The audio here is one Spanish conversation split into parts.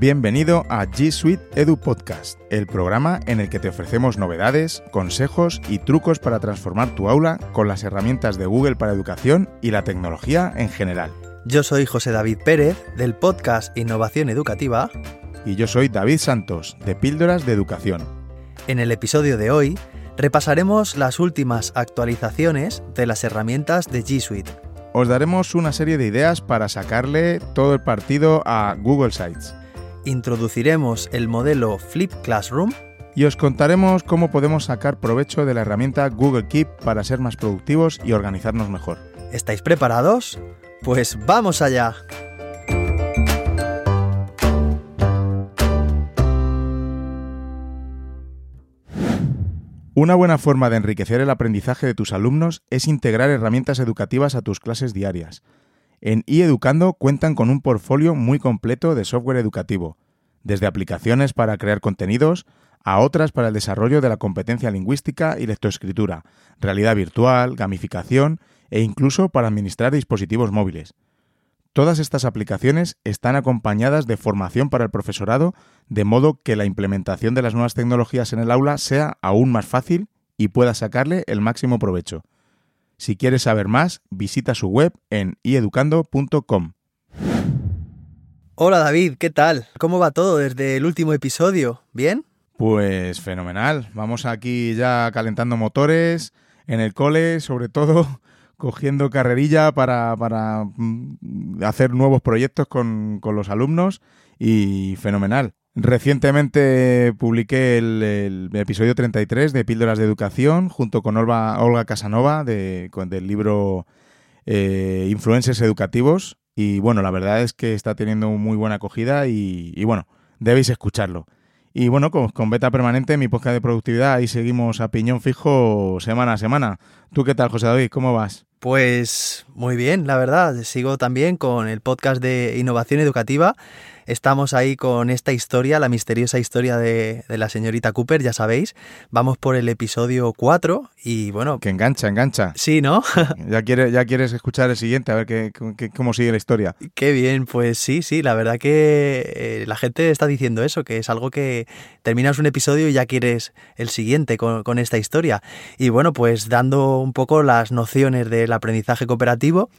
Bienvenido a G Suite Edu Podcast, el programa en el que te ofrecemos novedades, consejos y trucos para transformar tu aula con las herramientas de Google para educación y la tecnología en general. Yo soy José David Pérez del podcast Innovación Educativa. Y yo soy David Santos de Píldoras de Educación. En el episodio de hoy repasaremos las últimas actualizaciones de las herramientas de G Suite. Os daremos una serie de ideas para sacarle todo el partido a Google Sites introduciremos el modelo Flip Classroom y os contaremos cómo podemos sacar provecho de la herramienta Google Keep para ser más productivos y organizarnos mejor. ¿Estáis preparados? Pues vamos allá. Una buena forma de enriquecer el aprendizaje de tus alumnos es integrar herramientas educativas a tus clases diarias. En iEducando cuentan con un portfolio muy completo de software educativo, desde aplicaciones para crear contenidos a otras para el desarrollo de la competencia lingüística y lectoescritura, realidad virtual, gamificación e incluso para administrar dispositivos móviles. Todas estas aplicaciones están acompañadas de formación para el profesorado, de modo que la implementación de las nuevas tecnologías en el aula sea aún más fácil y pueda sacarle el máximo provecho. Si quieres saber más, visita su web en ieducando.com. Hola David, ¿qué tal? ¿Cómo va todo desde el último episodio? ¿Bien? Pues fenomenal. Vamos aquí ya calentando motores en el cole, sobre todo cogiendo carrerilla para, mm, hacer nuevos proyectos con, con los alumnos y fenomenal. Recientemente publiqué el, episodio 33 de Píldoras de Educación junto con Olga, Olga Casanova de, del libro eh, Influencers Educativos y bueno, la verdad es que está teniendo muy buena acogida y, bueno, debéis escucharlo. Y bueno, con, con, Beta Permanente, mi podcast de productividad, ahí seguimos a piñón fijo semana a semana. ¿Tú qué tal, José David? ¿Cómo vas? Pues muy bien, la verdad. Sigo también con el podcast de innovación educativa Estamos ahí con esta historia, la misteriosa historia de, la señorita Cooper, ya sabéis. Vamos por el episodio 4 y bueno... Que engancha, engancha. Sí, ¿no? ya, quieres, ya quieres escuchar el siguiente, a ver qué, cómo sigue la historia. Qué bien, pues sí, sí, la verdad que eh, la gente está diciendo eso, que es algo que terminas un episodio y ya quieres el siguiente con, con esta historia. Y bueno, pues dando un poco las nociones del aprendizaje cooperativo.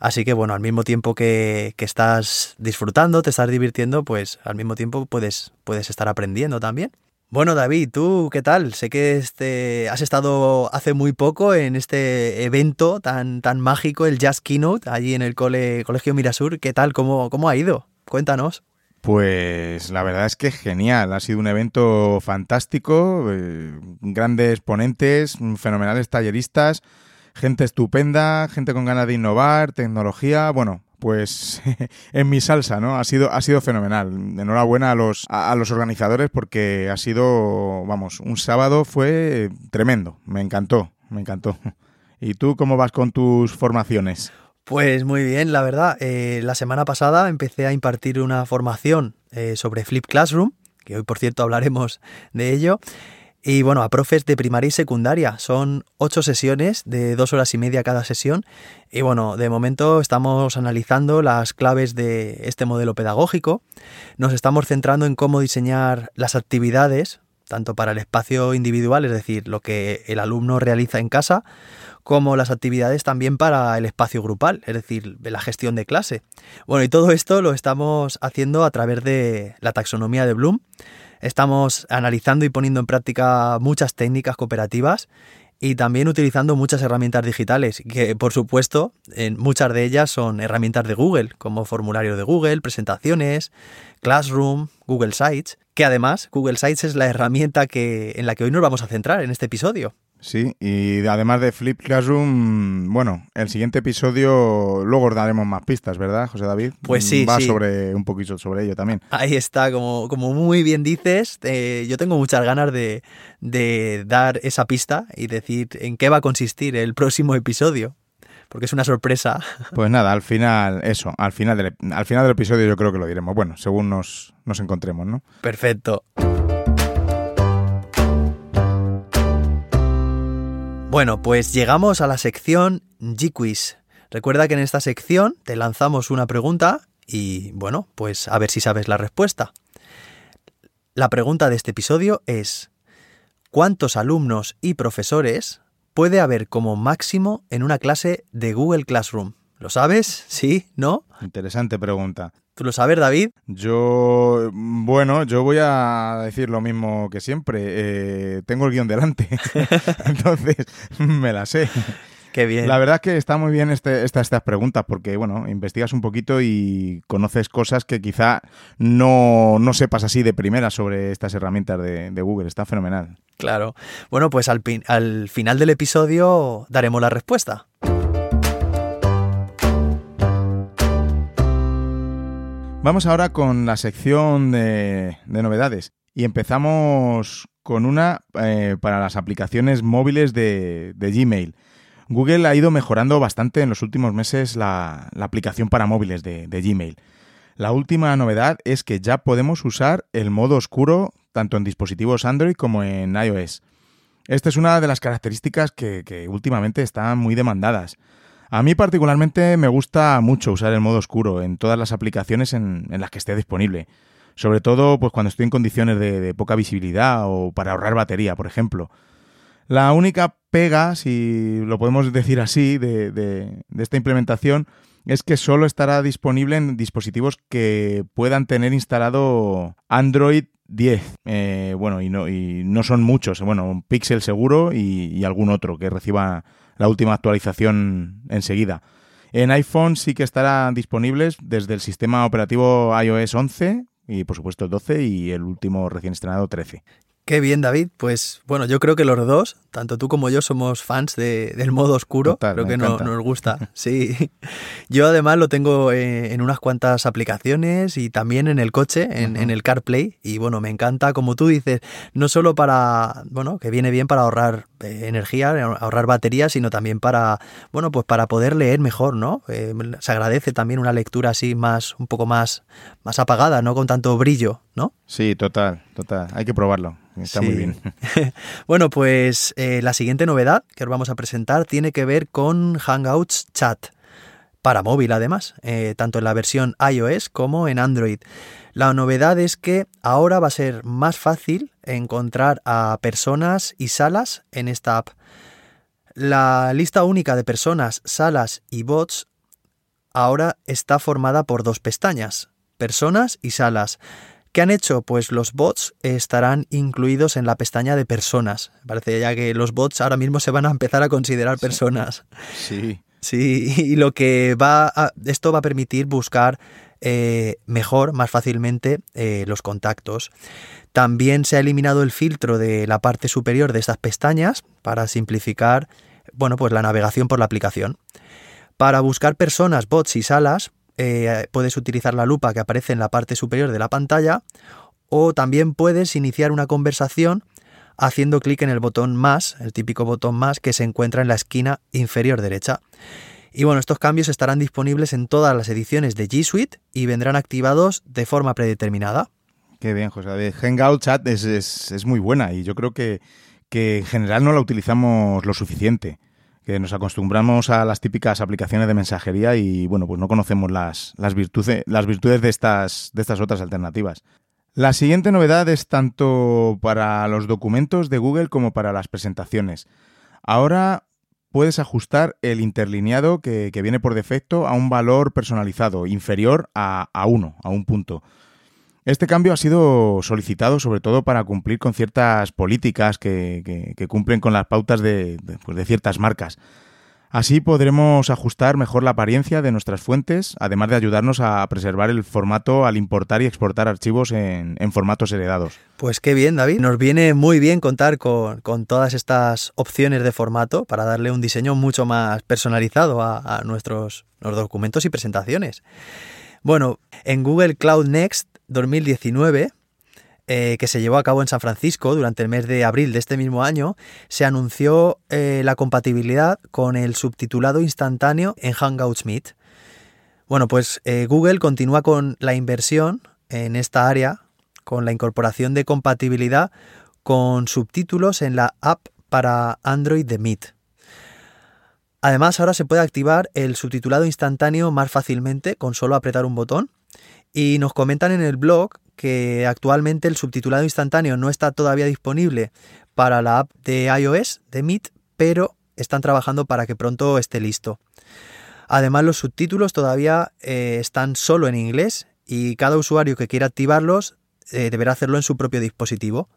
Así que bueno, al mismo tiempo que, estás disfrutando, te estás divirtiendo, pues al mismo tiempo puedes, puedes estar aprendiendo también. Bueno, David, ¿tú qué tal? Sé que este, has estado hace muy poco en este evento tan, tan mágico, el Jazz Keynote, allí en el cole, Colegio Mirasur. ¿Qué tal? ¿Cómo, ¿Cómo ha ido? Cuéntanos. Pues la verdad es que genial, ha sido un evento fantástico, eh, grandes ponentes, fenomenales talleristas, gente estupenda, gente con ganas de innovar, tecnología, bueno, pues en mi salsa, ¿no? Ha sido, ha sido fenomenal. Enhorabuena a los, a, los organizadores porque ha sido, vamos, un sábado fue tremendo. Me encantó, me encantó. ¿Y tú cómo vas con tus formaciones? Pues muy bien, la verdad. Eh, la semana pasada empecé a impartir una formación eh, sobre Flip Classroom, que hoy por cierto hablaremos de ello. Y bueno, a profes de primaria y secundaria. Son ocho sesiones de dos horas y media cada sesión. Y bueno, de momento estamos analizando las claves de este modelo pedagógico. Nos estamos centrando en cómo diseñar las actividades, tanto para el espacio individual, es decir, lo que el alumno realiza en casa, como las actividades también para el espacio grupal, es decir, la gestión de clase. Bueno, y todo esto lo estamos haciendo a través de la taxonomía de Bloom Estamos analizando y poniendo en práctica muchas técnicas cooperativas y también utilizando muchas herramientas digitales, que por supuesto en muchas de ellas son herramientas de Google, como formulario de Google, presentaciones, Classroom, Google Sites, que además Google Sites es la herramienta que, en la que hoy nos vamos a centrar en este episodio. Sí, y además de Flip Classroom, bueno, el siguiente episodio luego os daremos más pistas, ¿verdad, José David? Pues sí, Va sobre un poquito sobre ello también. Ahí está, como, como muy bien dices, eh, yo tengo muchas ganas de, de dar esa pista y decir en qué va a consistir el próximo episodio porque es una sorpresa. Pues nada, al final, eso, al final del, al final del episodio yo creo que lo diremos. Bueno, según nos, nos encontremos, ¿no? Perfecto. Bueno, pues llegamos a la sección G-Quiz. Recuerda que en esta sección te lanzamos una pregunta Y bueno, pues a ver si sabes la respuesta. La pregunta de este episodio es, ¿cuántos alumnos y profesores puede haber como máximo en una clase de Google Classroom? ¿Lo sabes? ¿Sí? ¿No? Interesante pregunta. ¿Tú lo sabes, David? Yo, bueno, yo voy a decir lo mismo que siempre. Eh, tengo el guion delante, entonces me la sé. Qué bien. La verdad es que está muy bien este, estas preguntas porque, bueno, investigas un poquito y conoces cosas que quizá no, sepas así de primera sobre estas herramientas de, Google. Está fenomenal. Claro. Bueno, pues al, al final del episodio daremos la respuesta. Vamos ahora con la sección de, novedades y empezamos con una eh, para las aplicaciones móviles de Gmail. Google ha ido mejorando bastante en los últimos meses la, aplicación para móviles de, Gmail. La última novedad es que ya podemos usar el modo oscuro tanto en dispositivos Android como en iOS. Esta es una de las características que, últimamente están muy demandadas. A mí particularmente me gusta mucho usar el modo oscuro en todas las aplicaciones en, las que esté disponible. Sobre todo pues, cuando estoy en condiciones de poca visibilidad o para ahorrar batería, por ejemplo. La única pega, si lo podemos decir así, de, esta implementación es que solo estará disponible en dispositivos que puedan tener instalado Android 10. Eh, bueno, y no, y no son muchos. Bueno, un Pixel seguro y, algún otro que reciba la última actualización enseguida. En iPhone sí que estarán disponibles desde el sistema operativo iOS 11 y por supuesto 12 y el último recién estrenado 13. Qué bien, David. Pues bueno, yo creo que los dos, tanto tú como yo, somos fans del modo oscuro. creo que no, nos gusta. Sí. Yo además lo tengo eh, en unas cuantas aplicaciones y también en el coche, en, en, el CarPlay. Y bueno, me encanta, como tú dices, no solo para, bueno, que viene bien para ahorrar eh, energía, ahorrar batería, sino también para, bueno, pues para poder leer mejor, ¿no? Eh, se agradece también una lectura así más, un poco más, más apagada, no con tanto brillo, ¿no? Sí, total, total. Hay que probarlo. Está muy bien. bueno, pues eh, la siguiente novedad que os vamos a presentar tiene que ver con Hangouts Chat para móvil además, tanto en la versión iOS como en Android. La novedad es que ahora va a ser más fácil encontrar a personas y salas en esta app. La lista única de personas, salas y bots ahora está formada por dos pestañas, personas y salas. ¿Qué han hecho? Pues los bots estarán incluidos en la pestaña de personas. Parece ya que los bots ahora mismo se van a empezar a considerar personas. Sí. Sí, y lo que va a, esto va a permitir buscar eh, mejor, más fácilmente eh, los contactos. También se ha eliminado el filtro de la parte superior de estas pestañas para simplificar bueno, pues la navegación por la aplicación. Para buscar personas, bots y salas, eh, puedes utilizar la lupa que aparece en la parte superior de la pantalla o también puedes iniciar una conversación haciendo clic en el botón más, el típico botón más que se encuentra en la esquina inferior derecha. Y bueno, estos cambios estarán disponibles en todas las ediciones de G Suite y vendrán activados de forma predeterminada. Qué bien, José. Hangout Chat es, muy buena y yo creo que, en general no la utilizamos lo suficiente. Que nos acostumbramos a las típicas aplicaciones de mensajería y bueno, pues no conocemos las, las, virtudes, las virtudes de estas, de estas otras alternativas. La siguiente novedad es tanto para los documentos de Google como para las presentaciones. Ahora puedes ajustar el interlineado que, viene por defecto a un valor personalizado inferior a, a 1, a un punto. Este cambio ha sido solicitado sobre todo para cumplir con ciertas políticas que, cumplen con las pautas de, pues de, ciertas marcas. Así podremos ajustar mejor la apariencia de nuestras fuentes, además de ayudarnos a preservar el formato al importar y exportar archivos en, formatos heredados. Pues qué bien, David. Nos viene muy bien contar con, todas estas opciones de formato para darle un diseño mucho más personalizado a, nuestros documentos y presentaciones. Bueno, en Google Cloud Next 2019, eh, que se llevó a cabo en San Francisco durante el mes de abril de este mismo año, se anunció eh, la compatibilidad con el subtitulado instantáneo en Hangouts Meet. Bueno, pues eh, Google continúa con la inversión en esta área, con la incorporación de compatibilidad con subtítulos en la app para Android de Meet. Además, ahora se puede activar el subtitulado instantáneo más fácilmente con solo apretar un botón y nos comentan en el blog que actualmente el subtitulado instantáneo no está todavía disponible para la app de iOS de Meet, pero están trabajando para que pronto esté listo. Además, los subtítulos todavía eh, están solo en inglés y cada usuario que quiera activarlos eh, deberá hacerlo en su propio dispositivo.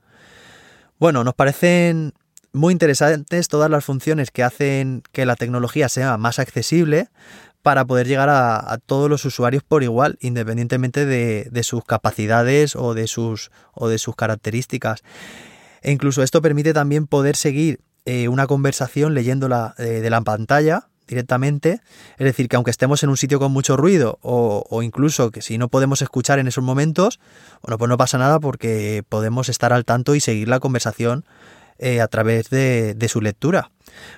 Bueno, nos parecen muy interesantes todas las funciones que hacen que la tecnología sea más accesible para poder llegar a, todos los usuarios por igual, independientemente de, sus capacidades o de sus, características. E incluso esto permite también poder seguir eh, una conversación leyéndola eh, de la pantalla directamente. Es decir, que aunque estemos en un sitio con mucho ruido o, incluso que si no podemos escuchar en esos momentos, bueno, pues no pasa nada porque podemos estar al tanto y seguir la conversación eh, a través de, de, su lectura.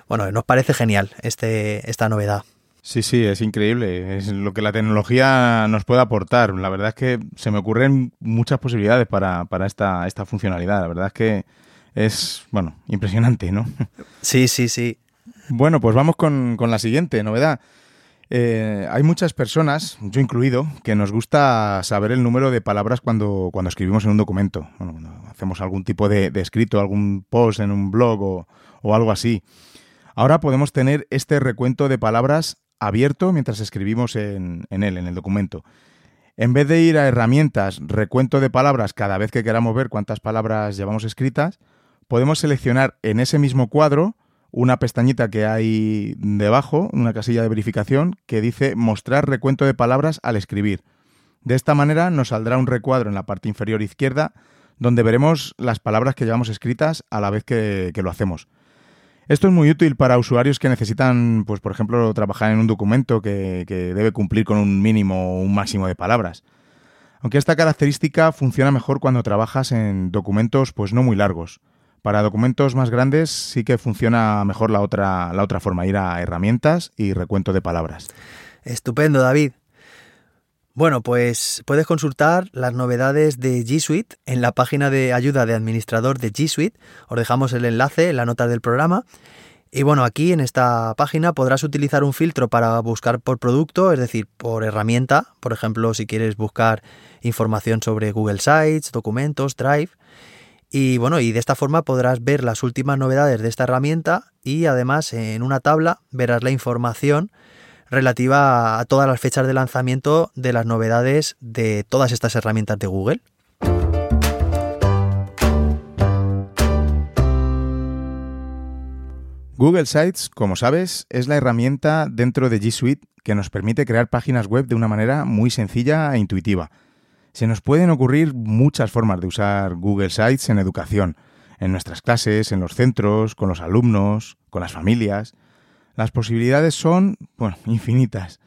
Bueno, nos parece genial este, esta novedad. Sí, sí, es increíble. Es lo que la tecnología nos puede aportar. La verdad es que se me ocurren muchas posibilidades para, para esta, esta funcionalidad. La verdad es que es, bueno, impresionante, ¿no? Sí, sí, sí. Bueno, pues vamos con, con la siguiente novedad. Eh, hay muchas personas, yo incluido, que nos gusta saber el número de palabras cuando, cuando escribimos en un documento. Bueno, cuando hacemos algún tipo de, de escrito, algún post en un blog o, o algo así. Ahora podemos tener este recuento de palabras abierto mientras escribimos en, él, en el documento. En vez de ir a herramientas, recuento de palabras cada vez que queramos ver cuántas palabras llevamos escritas, podemos seleccionar en ese mismo cuadro una pestañita que hay debajo, una casilla de verificación, que dice mostrar recuento de palabras al escribir. De esta manera nos saldrá un recuadro en la parte inferior izquierda donde veremos las palabras que llevamos escritas a la vez que lo hacemos. Esto es muy útil para usuarios que necesitan, pues por ejemplo, trabajar en un documento que, debe cumplir con un mínimo o un máximo de palabras. Aunque esta característica funciona mejor cuando trabajas en documentos pues no muy largos. Para documentos más grandes sí que funciona mejor la otra, la otra forma, ir a herramientas y recuento de palabras. Estupendo, David. Bueno, pues puedes consultar las novedades de G Suite en la página de ayuda de administrador de G Suite. Os dejamos el enlace en la nota del programa. Y bueno, aquí en esta página podrás utilizar un filtro para buscar por producto, es decir, por herramienta. Por ejemplo, si quieres buscar información sobre Google Sites, documentos, Drive. Y bueno, y de esta forma podrás ver las últimas novedades de esta herramienta y además en una tabla verás la información relativa a todas las fechas de lanzamiento de las novedades de todas estas herramientas de Google. Google Sites, como sabes, es la herramienta dentro de G Suite que nos permite crear páginas web de una manera muy sencilla e intuitiva. Se nos pueden ocurrir muchas formas de usar Google Sites en educación, en nuestras clases, en los centros, con los alumnos, con las familias. Las posibilidades son, bueno, infinitas.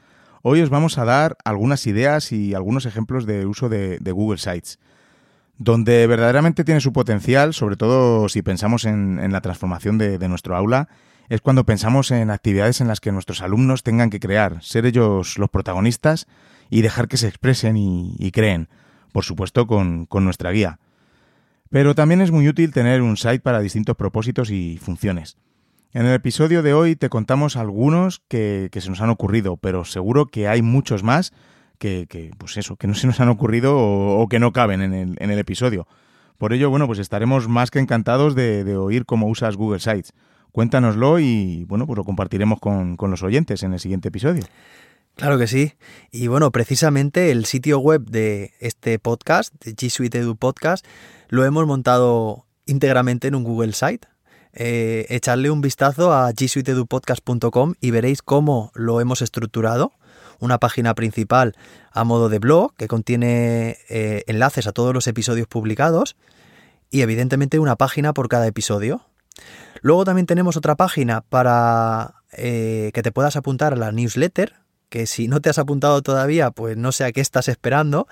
Hoy os vamos a dar algunas ideas y algunos ejemplos de uso de, Google Sites. Donde verdaderamente tiene su potencial, sobre todo si pensamos en, la transformación de, nuestro aula, es cuando pensamos en actividades en las que nuestros alumnos tengan que crear, ser ellos los protagonistas y dejar que se expresen y, creen, por supuesto con, con nuestra guía. Pero también es muy útil tener un site para distintos propósitos y funciones. En el episodio de hoy te contamos algunos que, se nos han ocurrido, pero seguro que hay muchos más que, pues eso, que no se nos han ocurrido o, que no caben en el, en el, episodio. Por ello, bueno, pues estaremos más que encantados de, oír cómo usas Google Sites. Cuéntanoslo y bueno, pues lo compartiremos con, los oyentes en el siguiente episodio. Claro que sí. Y bueno, precisamente el sitio web de este podcast, de G Suite Edu Podcast, lo hemos montado íntegramente en un Google Site. Eh, echarle un vistazo a gsuitedupodcast.com y veréis cómo lo hemos estructurado. Una página principal a modo de blog que contiene eh, enlaces a todos los episodios publicados y evidentemente una página por cada episodio. Luego también tenemos otra página para eh, que te puedas apuntar a la newsletter, que si no te has apuntado todavía, pues no sé a qué estás esperando.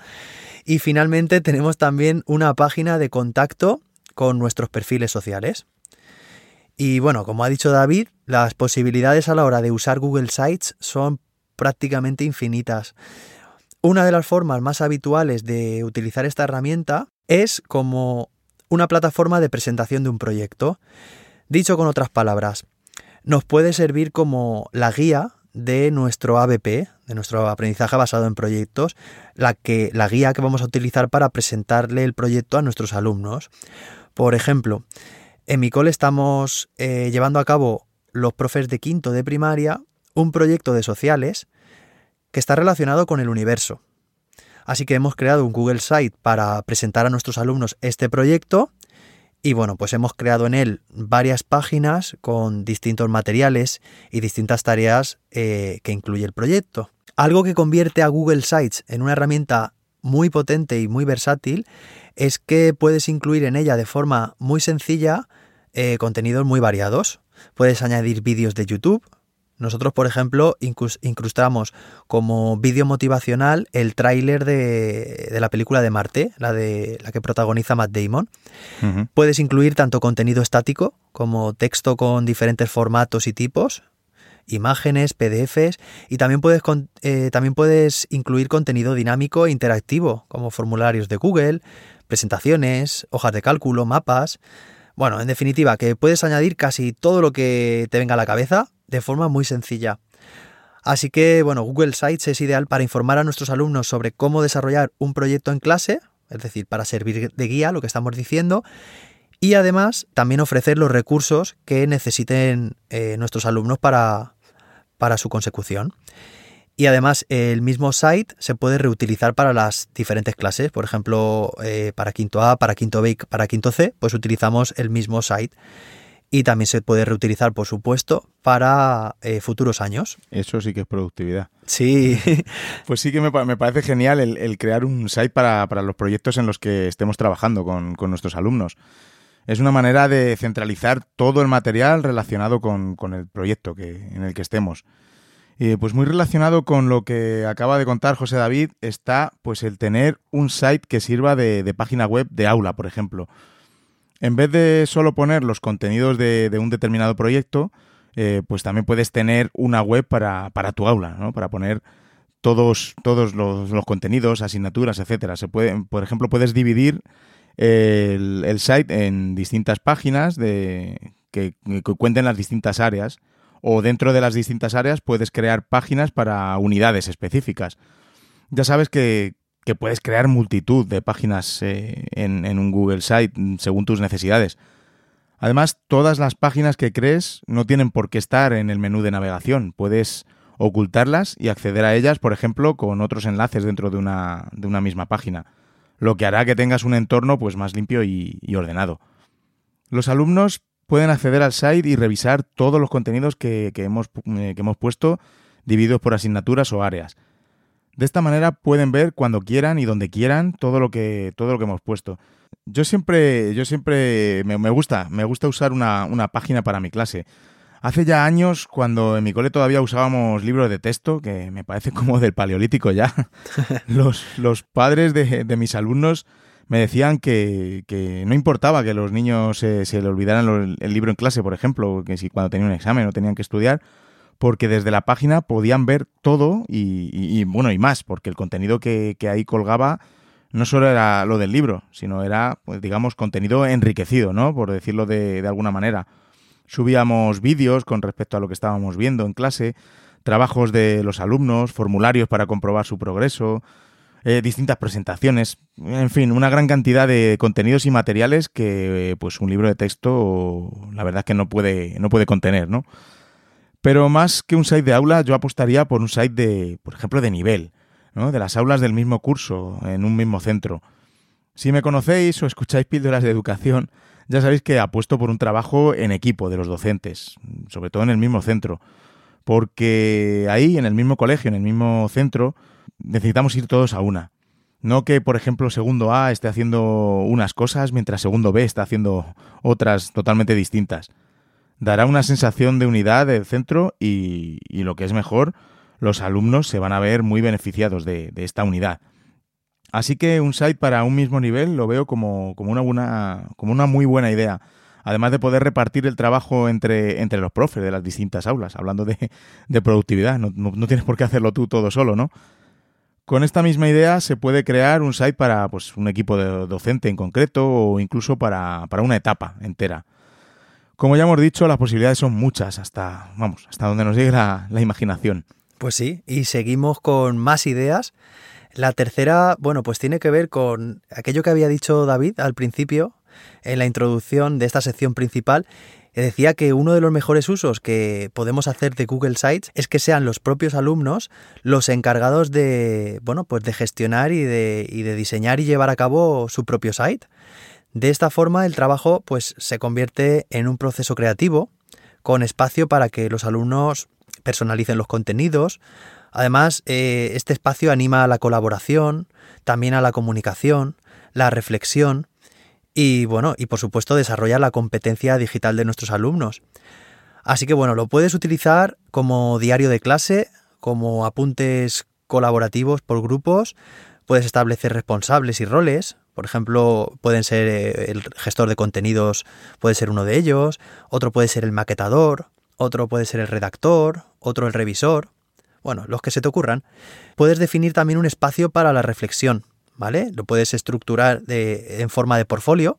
Y finalmente tenemos también una página de contacto con nuestros perfiles sociales. Y bueno, como ha dicho David, las posibilidades a la hora de usar Google Sites son prácticamente infinitas. Una de las formas más habituales de utilizar esta herramienta es como una plataforma de presentación de un proyecto. Dicho con otras palabras, nos puede servir como la guía de nuestro ABP, de nuestro aprendizaje basado en proyectos, la, que, la guía que vamos a utilizar para presentarle el proyecto a nuestros alumnos. Por ejemplo, en mi cole estamos eh, llevando a cabo los profes de quinto de primaria un proyecto de sociales que está relacionado con el universo. Así que hemos creado un Google Site para presentar a nuestros alumnos este proyecto y bueno, pues hemos creado en él varias páginas con distintos materiales y distintas tareas eh, que incluye el proyecto. Algo que convierte a Google Sites en una herramienta muy potente y muy versátil es que puedes incluir en ella de forma muy sencilla eh, contenidos muy variados. Puedes añadir vídeos de YouTube, nosotros, por ejemplo, incrustamos como vídeo motivacional el tráiler de, la película de Marte, la, de, la que protagoniza Matt Damon. Puedes incluir tanto contenido estático como texto con diferentes formatos y tipos, imágenes, PDFs y también puedes, eh, también puedes incluir contenido dinámico e interactivo como formularios de Google, presentaciones, hojas de cálculo, mapas. Bueno, en definitiva, que puedes añadir casi todo lo que te venga a la cabeza de forma muy sencilla. Así que, bueno, Google Sites es ideal para informar a nuestros alumnos sobre cómo desarrollar un proyecto en clase, es decir, para servir de guía, lo que estamos diciendo, y además también ofrecer los recursos que necesiten eh, nuestros alumnos para, para su consecución. Y además el mismo site se puede reutilizar para las diferentes clases. Por ejemplo, eh, para quinto A, para quinto B, para quinto C, pues utilizamos el mismo site y también se puede reutilizar, por supuesto, para eh, futuros años. Eso sí que es productividad. Sí. pues sí que me, parece genial el, crear un site para, los proyectos en los que estemos trabajando con, nuestros alumnos. Es una manera de centralizar todo el material relacionado con, el proyecto que, en el que estemos. Y pues muy relacionado con lo que acaba de contar José David está pues el tener un site que sirva de página web de aula, por ejemplo en vez de solo poner los contenidos de, un determinado proyecto, eh, pues también puedes tener una web para, tu aula, ¿no? Para poner todos, todos los, contenidos, asignaturas, etcétera. Se puede, por ejemplo, puedes dividir el, site en distintas páginas de, que, cuenten las distintas áreas. O dentro de las distintas áreas puedes crear páginas para unidades específicas. Ya sabes que, que puedes crear multitud de páginas eh, en, un Google Site según tus necesidades. Además, todas las páginas que crees no tienen por qué estar en el menú de navegación. Puedes ocultarlas y acceder a ellas, por ejemplo, con otros enlaces dentro de una, de una misma página, lo que hará que tengas un entorno pues, más limpio y, ordenado. Los alumnos pueden acceder al site y revisar todos los contenidos que, hemos, eh, que hemos puesto divididos por asignaturas o áreas. De esta manera pueden ver cuando quieran y donde quieran todo lo que, todo lo que hemos puesto. Yo siempre, yo siempre me, gusta, me gusta usar una, página para mi clase. Hace ya años, cuando en mi cole todavía usábamos libros de texto, que me parece como del paleolítico ya, los, los padres de, mis alumnos me decían que, no importaba que los niños se, se le olvidaran el libro en clase, por ejemplo, que si cuando tenían un examen o tenían que estudiar, porque desde la página podían ver todo y, bueno, y más, porque el contenido que, ahí colgaba no solo era lo del libro, sino era, pues, digamos, contenido enriquecido, ¿no? Por decirlo de, alguna manera. Subíamos vídeos con respecto a lo que estábamos viendo en clase, trabajos de los alumnos, formularios para comprobar su progreso, eh, distintas presentaciones, en fin, una gran cantidad de contenidos y materiales que pues un libro de texto la verdad es que no puede, no puede contener, ¿no? Pero más que un site de aula, yo apostaría por un site de, por ejemplo, de nivel, ¿no? de las aulas del mismo curso, en un mismo centro. Si me conocéis o escucháis píldoras de educación, ya sabéis que apuesto por un trabajo en equipo de los docentes, sobre todo en el mismo centro, porque ahí, en el mismo colegio, en el mismo centro, necesitamos ir todos a una. No que, por ejemplo, segundo A esté haciendo unas cosas mientras segundo B está haciendo otras totalmente distintas dará una sensación de unidad del centro y, lo que es mejor, los alumnos se van a ver muy beneficiados de, esta unidad. Así que un site para un mismo nivel lo veo como, una, buena, como una muy buena idea. Además de poder repartir el trabajo entre, entre los profes de las distintas aulas, hablando de, productividad, no, tienes por qué hacerlo tú todo solo, ¿no? Con esta misma idea se puede crear un site para pues, un equipo de docente en concreto o incluso para, para una etapa entera. Como ya hemos dicho, las posibilidades son muchas, hasta, vamos, hasta donde nos llegue la, la imaginación. Pues sí, y seguimos con más ideas. La tercera, bueno, pues tiene que ver con aquello que había dicho David al principio, en la introducción de esta sección principal, decía que uno de los mejores usos que podemos hacer de Google Sites es que sean los propios alumnos los encargados de, bueno, pues de gestionar y de, y de diseñar y llevar a cabo su propio site. De esta forma el trabajo pues se convierte en un proceso creativo con espacio para que los alumnos personalicen los contenidos. Además, eh, este espacio anima a la colaboración, también a la comunicación, la reflexión y bueno, y por supuesto desarrolla la competencia digital de nuestros alumnos. Así que bueno, lo puedes utilizar como diario de clase, como apuntes colaborativos por grupos, puedes establecer responsables y roles, por ejemplo, pueden ser eh, el gestor de contenidos, puede ser uno de ellos, otro puede ser el maquetador, otro puede ser el redactor, otro el revisor, bueno, los que se te ocurran. Puedes definir también un espacio para la reflexión, ¿vale? Lo puedes estructurar en forma de portfolio,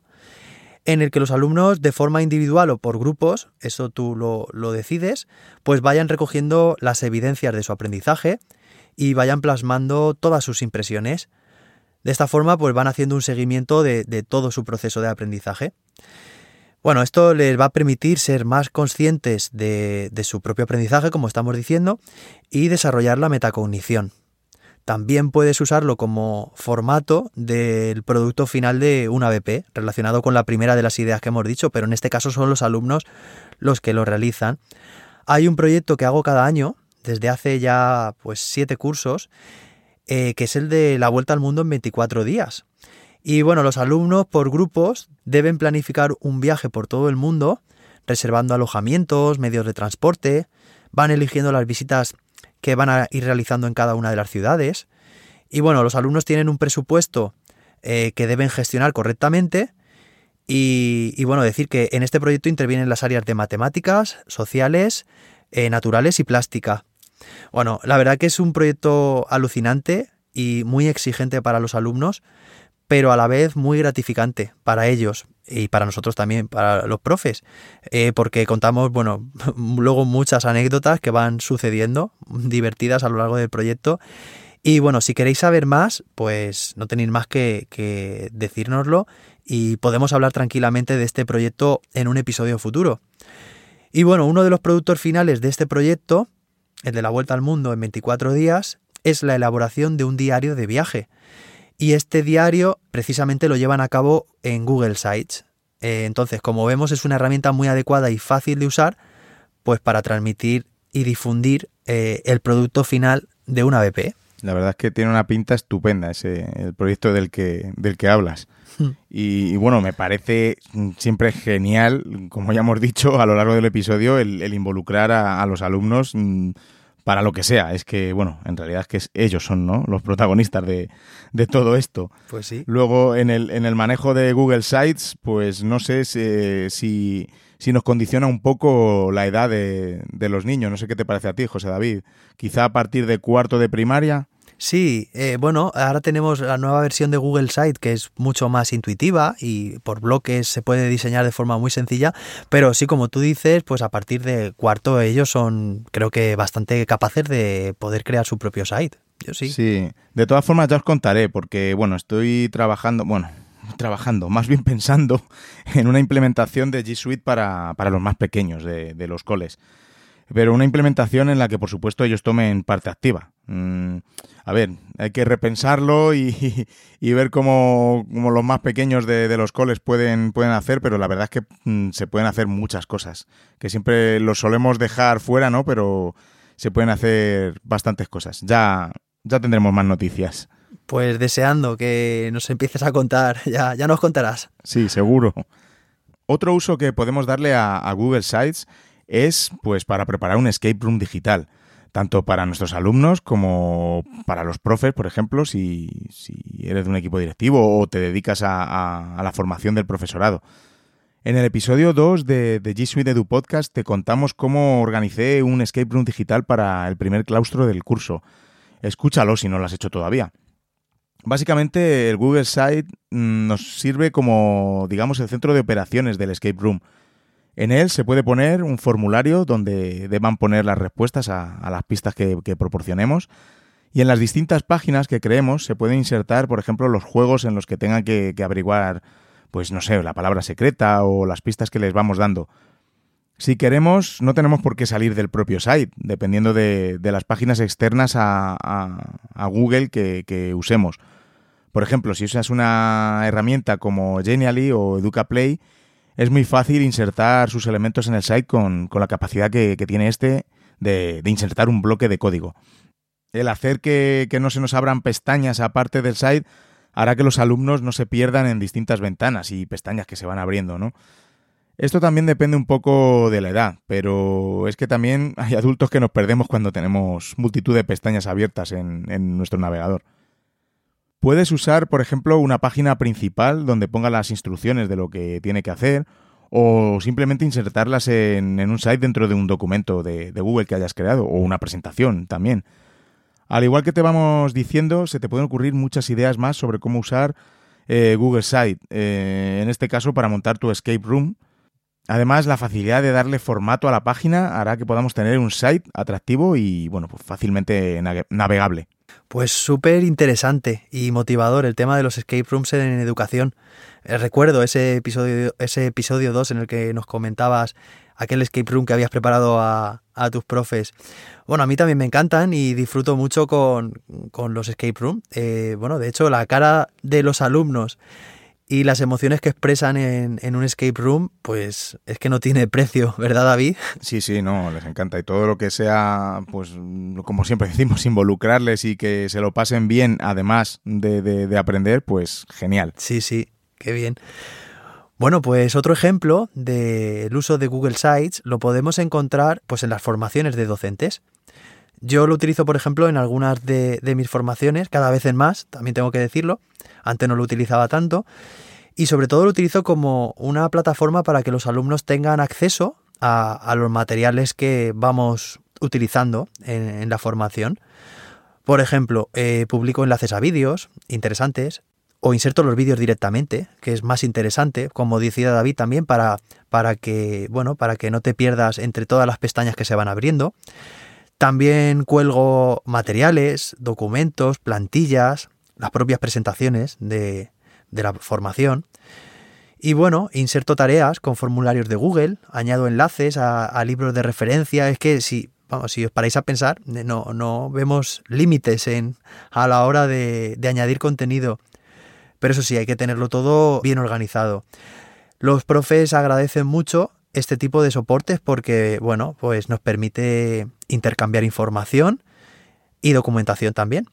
en el que los alumnos, de forma individual o por grupos, eso tú lo, decides, pues vayan recogiendo las evidencias de su aprendizaje y vayan plasmando todas sus impresiones. De esta forma, pues van haciendo un seguimiento de, todo su proceso de aprendizaje. Bueno, esto les va a permitir ser más conscientes de, de, su propio aprendizaje, como estamos diciendo, y desarrollar la metacognición. También puedes usarlo como formato del producto final de una BP, relacionado con la primera de las ideas que hemos dicho, pero en este caso son los alumnos los que lo realizan. Hay un proyecto que hago cada año, desde hace ya pues siete cursos, eh, que es el de la vuelta al mundo en 24 días. Y bueno, los alumnos por grupos deben planificar un viaje por todo el mundo, reservando alojamientos, medios de transporte, van eligiendo las visitas que van a ir realizando en cada una de las ciudades. Y bueno, los alumnos tienen un presupuesto eh, que deben gestionar correctamente. Y, bueno, decir que en este proyecto intervienen las áreas de matemáticas, sociales, eh, naturales y plástica. Bueno, la verdad que es un proyecto alucinante y muy exigente para los alumnos, pero a la vez muy gratificante para ellos y para nosotros también, para los profes, eh, porque contamos, bueno, luego muchas anécdotas que van sucediendo, divertidas a lo largo del proyecto. Y bueno, si queréis saber más, pues no tenéis más que, que decírnoslo y podemos hablar tranquilamente de este proyecto en un episodio futuro. Y bueno, uno de los productos finales de este proyecto, el de la vuelta al mundo en 24 días, es la elaboración de un diario de viaje y este diario precisamente lo llevan a cabo en Google Sites. Eh, entonces, como vemos, es una herramienta muy adecuada y fácil de usar, pues para transmitir y difundir eh, el producto final de una BP. La verdad es que tiene una pinta estupenda ese el proyecto del que, del que hablas. Hmm. Y, bueno, me parece siempre genial, como ya hemos dicho a lo largo del episodio, el, involucrar a, a, los alumnos mm, para lo que sea. Es que, bueno, en realidad es que ellos son ¿no? los protagonistas de, todo esto. Pues sí. Luego, en el, en el manejo de Google Sites, pues no sé si, si, nos condiciona un poco la edad de, de los niños. No sé qué te parece a ti, José David. Quizá a partir de cuarto de primaria. Sí, eh, bueno, ahora tenemos la nueva versión de Google Site que es mucho más intuitiva y por bloques se puede diseñar de forma muy sencilla, pero sí, como tú dices, pues a partir de cuarto ellos son, creo que bastante capaces de poder crear su propio site. Yo sí. Sí, de todas formas ya os contaré porque, bueno, estoy trabajando, bueno, trabajando, más bien pensando en una implementación de G Suite para, para los más pequeños de, de los coles pero una implementación en la que, por supuesto, ellos tomen parte activa. Mm, a ver, hay que repensarlo y, ver cómo, los más pequeños de, los coles pueden, pueden hacer, pero la verdad es que mm, se pueden hacer muchas cosas, que siempre los solemos dejar fuera, ¿no? Pero se pueden hacer bastantes cosas. Ya, ya tendremos más noticias. Pues deseando que nos empieces a contar, ya, ya nos contarás. Sí, seguro. Otro uso que podemos darle a Google Sites es pues para preparar un escape room digital, tanto para nuestros alumnos como para los profes, por ejemplo, si, eres de un equipo directivo o te dedicas a, la formación del profesorado. En el episodio 2 de, de G Suite Edu Podcast te contamos cómo organicé un escape room digital para el primer claustro del curso. Escúchalo si no lo has hecho todavía. Básicamente el Google Site mm, nos sirve como, digamos, el centro de operaciones del escape room En él se puede poner un formulario donde deban poner las respuestas a, las pistas que, proporcionemos. Y en las distintas páginas que creemos se pueden insertar, por ejemplo, los juegos en los que tengan que, averiguar, pues no sé, la palabra secreta o las pistas que les vamos dando. Si queremos, no tenemos por qué salir del propio site, dependiendo de, las páginas externas a, Google que, que, usemos. Por ejemplo, si usas una herramienta como Genially o EducaPlay, es muy fácil insertar sus elementos en el site con, la capacidad que, tiene este de, insertar un bloque de código. El hacer que, no se nos abran pestañas aparte del site hará que los alumnos no se pierdan en distintas ventanas y pestañas que se van abriendo, ¿no? Esto también depende un poco de la edad, pero es que también hay adultos que nos perdemos cuando tenemos multitud de pestañas abiertas en nuestro navegador. Puedes usar, por ejemplo, una página principal donde ponga las instrucciones de lo que tiene que hacer o simplemente insertarlas en, un site dentro de un documento de, Google que hayas creado o una presentación también. Al igual que te vamos diciendo, se te pueden ocurrir muchas ideas más sobre cómo usar eh, Google Site, eh, en este caso para montar tu escape room. Además, la facilidad de darle formato a la página hará que podamos tener un site atractivo y bueno, pues fácilmente navegable. Pues súper interesante y motivador el tema de los escape rooms en educación. Eh, recuerdo ese episodio, ese episodio 2 en el que nos comentabas aquel escape room que habías preparado a, tus profes. Bueno, a mí también me encantan y disfruto mucho con, los escape rooms. Eh, bueno, de hecho, la cara de los alumnos y las emociones que expresan en, un escape room, pues es que no tiene precio, ¿verdad, David? Sí, sí, no, les encanta. Y todo lo que sea, pues como siempre decimos, involucrarles y que se lo pasen bien, además de, aprender, pues genial. Sí, sí, qué bien. Bueno, pues otro ejemplo del uso de Google Sites lo podemos encontrar pues en las formaciones de docentes. Yo lo utilizo, por ejemplo, en algunas de, mis formaciones, cada vez en más, también tengo que decirlo, antes no lo utilizaba tanto. Y sobre todo lo utilizo como una plataforma para que los alumnos tengan acceso a, los materiales que vamos utilizando en, la formación. Por ejemplo, eh, publico enlaces a vídeos interesantes o inserto los vídeos directamente, que es más interesante, como decía David también, para, para, que, bueno, para que no te pierdas entre todas las pestañas que se van abriendo. También cuelgo materiales, documentos, plantillas, las propias presentaciones de, la formación. Y bueno, inserto tareas con formularios de Google, añado enlaces a, libros de referencia. Es que si, vamos, si os paráis a pensar, no, no vemos límites en, a la hora de, de añadir contenido. Pero eso sí, hay que tenerlo todo bien organizado. Los profes agradecen mucho este tipo de soportes porque, bueno, pues nos permite intercambiar información y documentación también.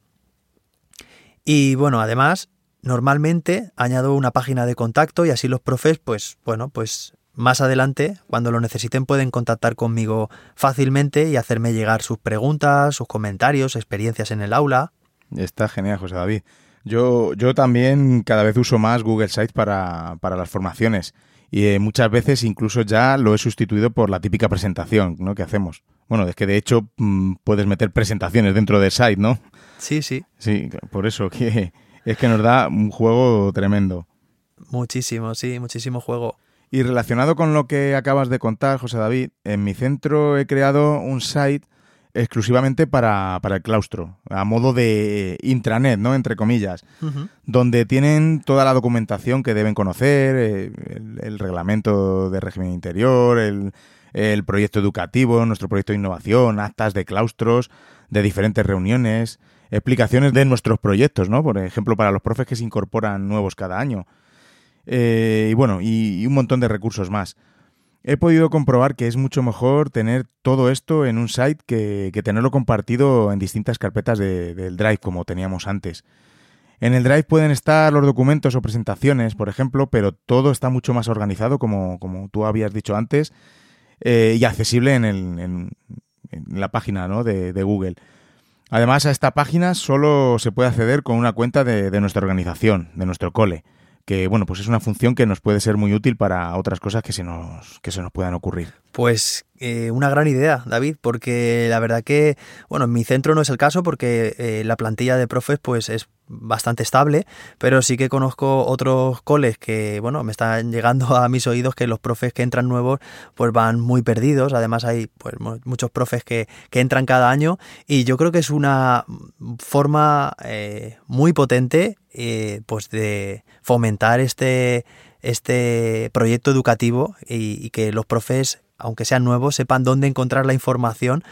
Y bueno, además, normalmente añado una página de contacto y así los profes, pues bueno, pues más adelante, cuando lo necesiten, pueden contactar conmigo fácilmente y hacerme llegar sus preguntas, sus comentarios, experiencias en el aula. Está genial, José David. Yo, yo también cada vez uso más Google Sites para, para las formaciones y eh, muchas veces incluso ya lo he sustituido por la típica presentación ¿no? que hacemos. Bueno, es que de hecho mm, puedes meter presentaciones dentro del site, ¿no? Sí, sí. Sí, por eso que es que nos da un juego tremendo. Muchísimo, sí, muchísimo juego. Y relacionado con lo que acabas de contar, José David, en mi centro he creado un site exclusivamente para, el claustro, a modo de intranet, ¿no? Entre comillas, donde tienen toda la documentación que deben conocer, eh, el, reglamento de régimen interior, el, el, proyecto educativo, nuestro proyecto de innovación, actas de claustros, de diferentes reuniones, explicaciones de nuestros proyectos, ¿no? Por ejemplo, para los profes que se incorporan nuevos cada año. Eh, y bueno, y, un montón de recursos más. He podido comprobar que es mucho mejor tener todo esto en un site que, tenerlo compartido en distintas carpetas del Drive como teníamos antes. En el Drive pueden estar los documentos o presentaciones, por ejemplo, pero todo está mucho más organizado, como, tú habías dicho antes, eh, y accesible en, la página de, de Google. Además, a esta página solo se puede acceder con una cuenta de, nuestra organización, de nuestro cole, que bueno, pues es una función que nos puede ser muy útil para otras cosas que se nos, que se nos puedan ocurrir. Pues eh, una gran idea, David, porque la verdad que, bueno, en mi centro no es el caso porque eh, la plantilla de profes pues es bastante estable, pero sí que conozco otros coles que, bueno, me están llegando a mis oídos que los profes que entran nuevos pues van muy perdidos, además hay pues muchos profes que, que entran cada año y yo creo que es una forma eh, muy potente pues de fomentar este, este proyecto educativo y, que los profes, aunque sean nuevos, sepan dónde encontrar la información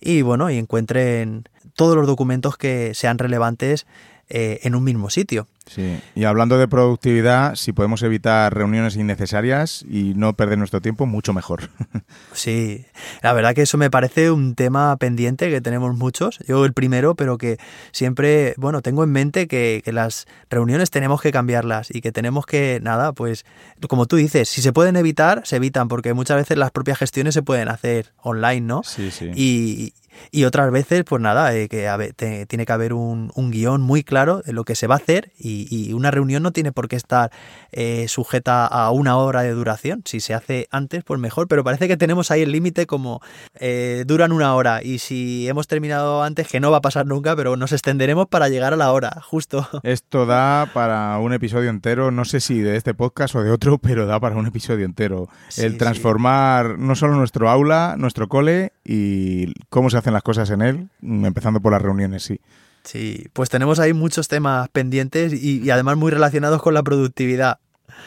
y bueno, y encuentren todos los documentos que sean relevantes eh, en un mismo sitio. Sí, y hablando de productividad, si podemos evitar reuniones innecesarias y no perder nuestro tiempo, mucho mejor. Sí, la verdad que eso me parece un tema pendiente que tenemos muchos, yo el primero, pero que siempre, bueno, tengo en mente que, que las reuniones tenemos que cambiarlas y que tenemos que, nada, pues como tú dices, si se pueden evitar, se evitan, porque muchas veces las propias gestiones se pueden hacer online, ¿no? Sí, sí. Y, y otras veces, pues nada, eh, que tiene que haber un, un, guion muy claro de lo que se va a hacer y, y una reunión no tiene por qué estar eh, sujeta a una hora de duración. Si se hace antes, pues mejor, pero parece que tenemos ahí el límite como eh, duran una hora y si hemos terminado antes, que no va a pasar nunca, pero nos extenderemos para llegar a la hora, justo. Esto da para un episodio entero, no sé si de este podcast o de otro, pero da para un episodio entero. Sí, el transformar sí. no solo nuestro aula, nuestro cole y cómo se hacen las cosas en él, empezando por las reuniones, sí. Sí, pues tenemos ahí muchos temas pendientes y, y, además muy relacionados con la productividad.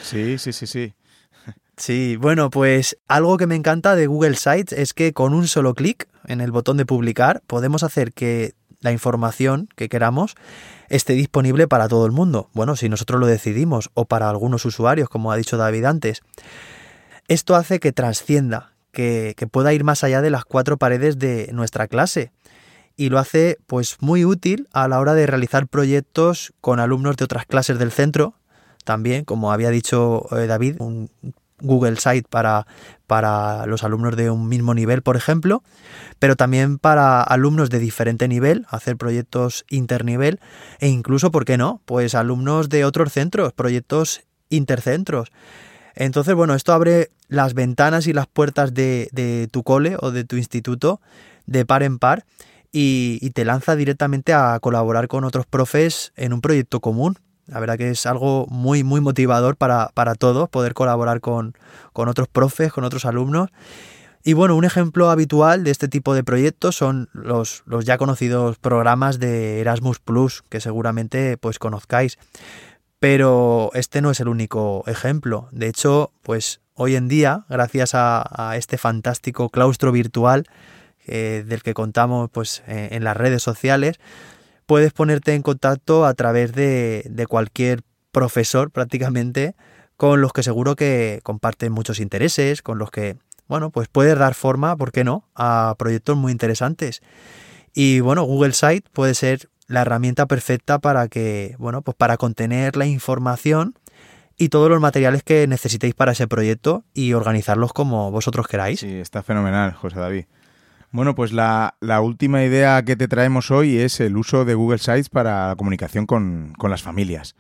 Sí, sí, sí, sí. Sí, bueno, pues algo que me encanta de Google Sites es que con un solo clic en el botón de publicar podemos hacer que la información que queramos esté disponible para todo el mundo. Bueno, si nosotros lo decidimos o para algunos usuarios, como ha dicho David antes. Esto hace que trascienda, que, pueda ir más allá de las cuatro paredes de nuestra clase y lo hace pues muy útil a la hora de realizar proyectos con alumnos de otras clases del centro. También, como había dicho eh, David, un Google Site para, para los alumnos de un mismo nivel, por ejemplo, pero también para alumnos de diferente nivel, hacer proyectos internivel e incluso, ¿por qué no? Pues alumnos de otros centros, proyectos intercentros. Entonces, bueno, esto abre las ventanas y las puertas de, de tu cole o de tu instituto de par en par y, y, te lanza directamente a colaborar con otros profes en un proyecto común. La verdad que es algo muy, muy motivador para, para todos poder colaborar con, con otros profes, con otros alumnos. Y bueno, un ejemplo habitual de este tipo de proyectos son los, los ya conocidos programas de Erasmus Plus, que seguramente pues conozcáis. Pero este no es el único ejemplo. De hecho, pues hoy en día, gracias a, este fantástico claustro virtual, eh, del que contamos pues, en las redes sociales, puedes ponerte en contacto a través de, cualquier profesor prácticamente con los que seguro que comparten muchos intereses, con los que, bueno, pues puedes dar forma, ¿por qué no?, a proyectos muy interesantes. Y bueno, Google Site puede ser la herramienta perfecta para que, bueno, pues para contener la información y todos los materiales que necesitéis para ese proyecto y organizarlos como vosotros queráis. Sí, está fenomenal, José David. Bueno, pues la, última idea que te traemos hoy es el uso de Google Sites para la comunicación con, las familias.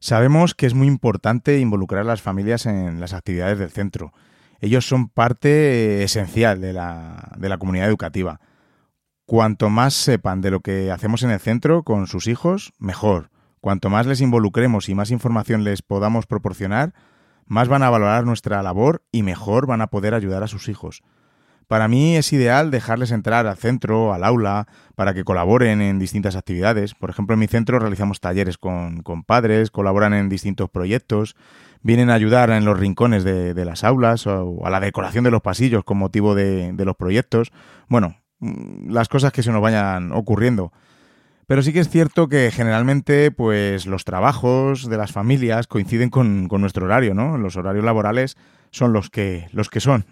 Sabemos que es muy importante involucrar a las familias en las actividades del centro. Ellos son parte esencial de la, de la comunidad educativa. Cuanto más sepan de lo que hacemos en el centro con sus hijos, mejor. Cuanto más les involucremos y más información les podamos proporcionar, más van a valorar nuestra labor y mejor van a poder ayudar a sus hijos. Para mí es ideal dejarles entrar al centro, al aula, para que colaboren en distintas actividades. Por ejemplo, en mi centro realizamos talleres con, con padres, colaboran en distintos proyectos, vienen a ayudar en los rincones de, de las aulas o a la decoración de los pasillos con motivo de, de los proyectos. Bueno, las cosas que se nos vayan ocurriendo. Pero sí que es cierto que generalmente pues los trabajos de las familias coinciden con, con nuestro horario, ¿no? Los horarios laborales son los que, los que son.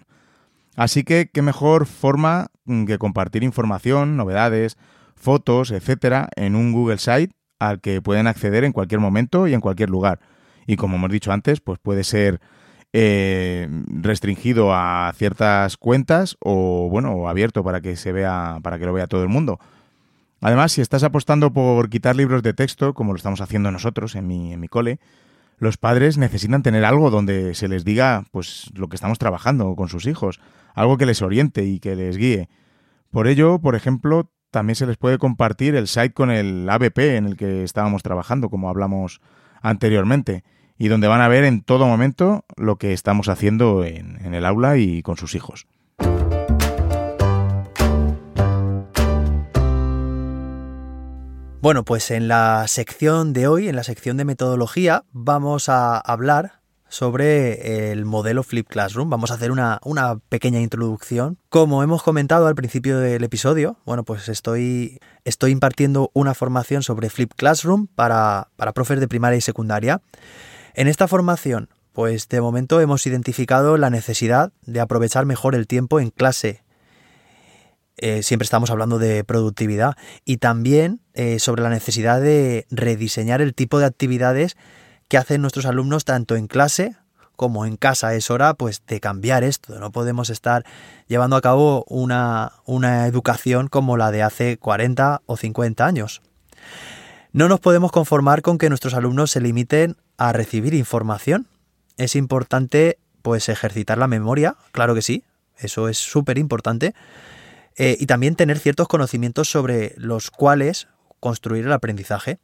Así que qué mejor forma que compartir información, novedades, fotos, etcétera, en un Google Site al que pueden acceder en cualquier momento y en cualquier lugar. Y como hemos dicho antes, pues puede ser eh, restringido a ciertas cuentas o bueno, abierto para que se vea, para que lo vea todo el mundo. Además, si estás apostando por quitar libros de texto, como lo estamos haciendo nosotros en mi, en mi cole, Los padres necesitan tener algo donde se les diga pues lo que estamos trabajando con sus hijos, algo que les oriente y que les guíe. Por ello, por ejemplo, también se les puede compartir el site con el ABP en el que estábamos trabajando, como hablamos anteriormente, y donde van a ver en todo momento lo que estamos haciendo en, en el aula y con sus hijos. Bueno, pues en la sección de hoy, en la sección de metodología, vamos a hablar sobre el modelo Flip Classroom. Vamos a hacer una, pequeña introducción. Como hemos comentado al principio del episodio, bueno, pues estoy, impartiendo una formación sobre Flip Classroom para, para profes de primaria y secundaria. En esta formación, pues de momento hemos identificado la necesidad de aprovechar mejor el tiempo en clase eh, siempre estamos hablando de productividad y también eh, sobre la necesidad de rediseñar el tipo de actividades que hacen nuestros alumnos tanto en clase como en casa. Es hora pues de cambiar esto. No podemos estar llevando a cabo una, una educación como la de hace 40 o 50 años. No nos podemos conformar con que nuestros alumnos se limiten a recibir información. Es importante pues ejercitar la memoria, claro que sí, eso es súper importante, eh, y también tener ciertos conocimientos sobre los cuales construir el aprendizaje.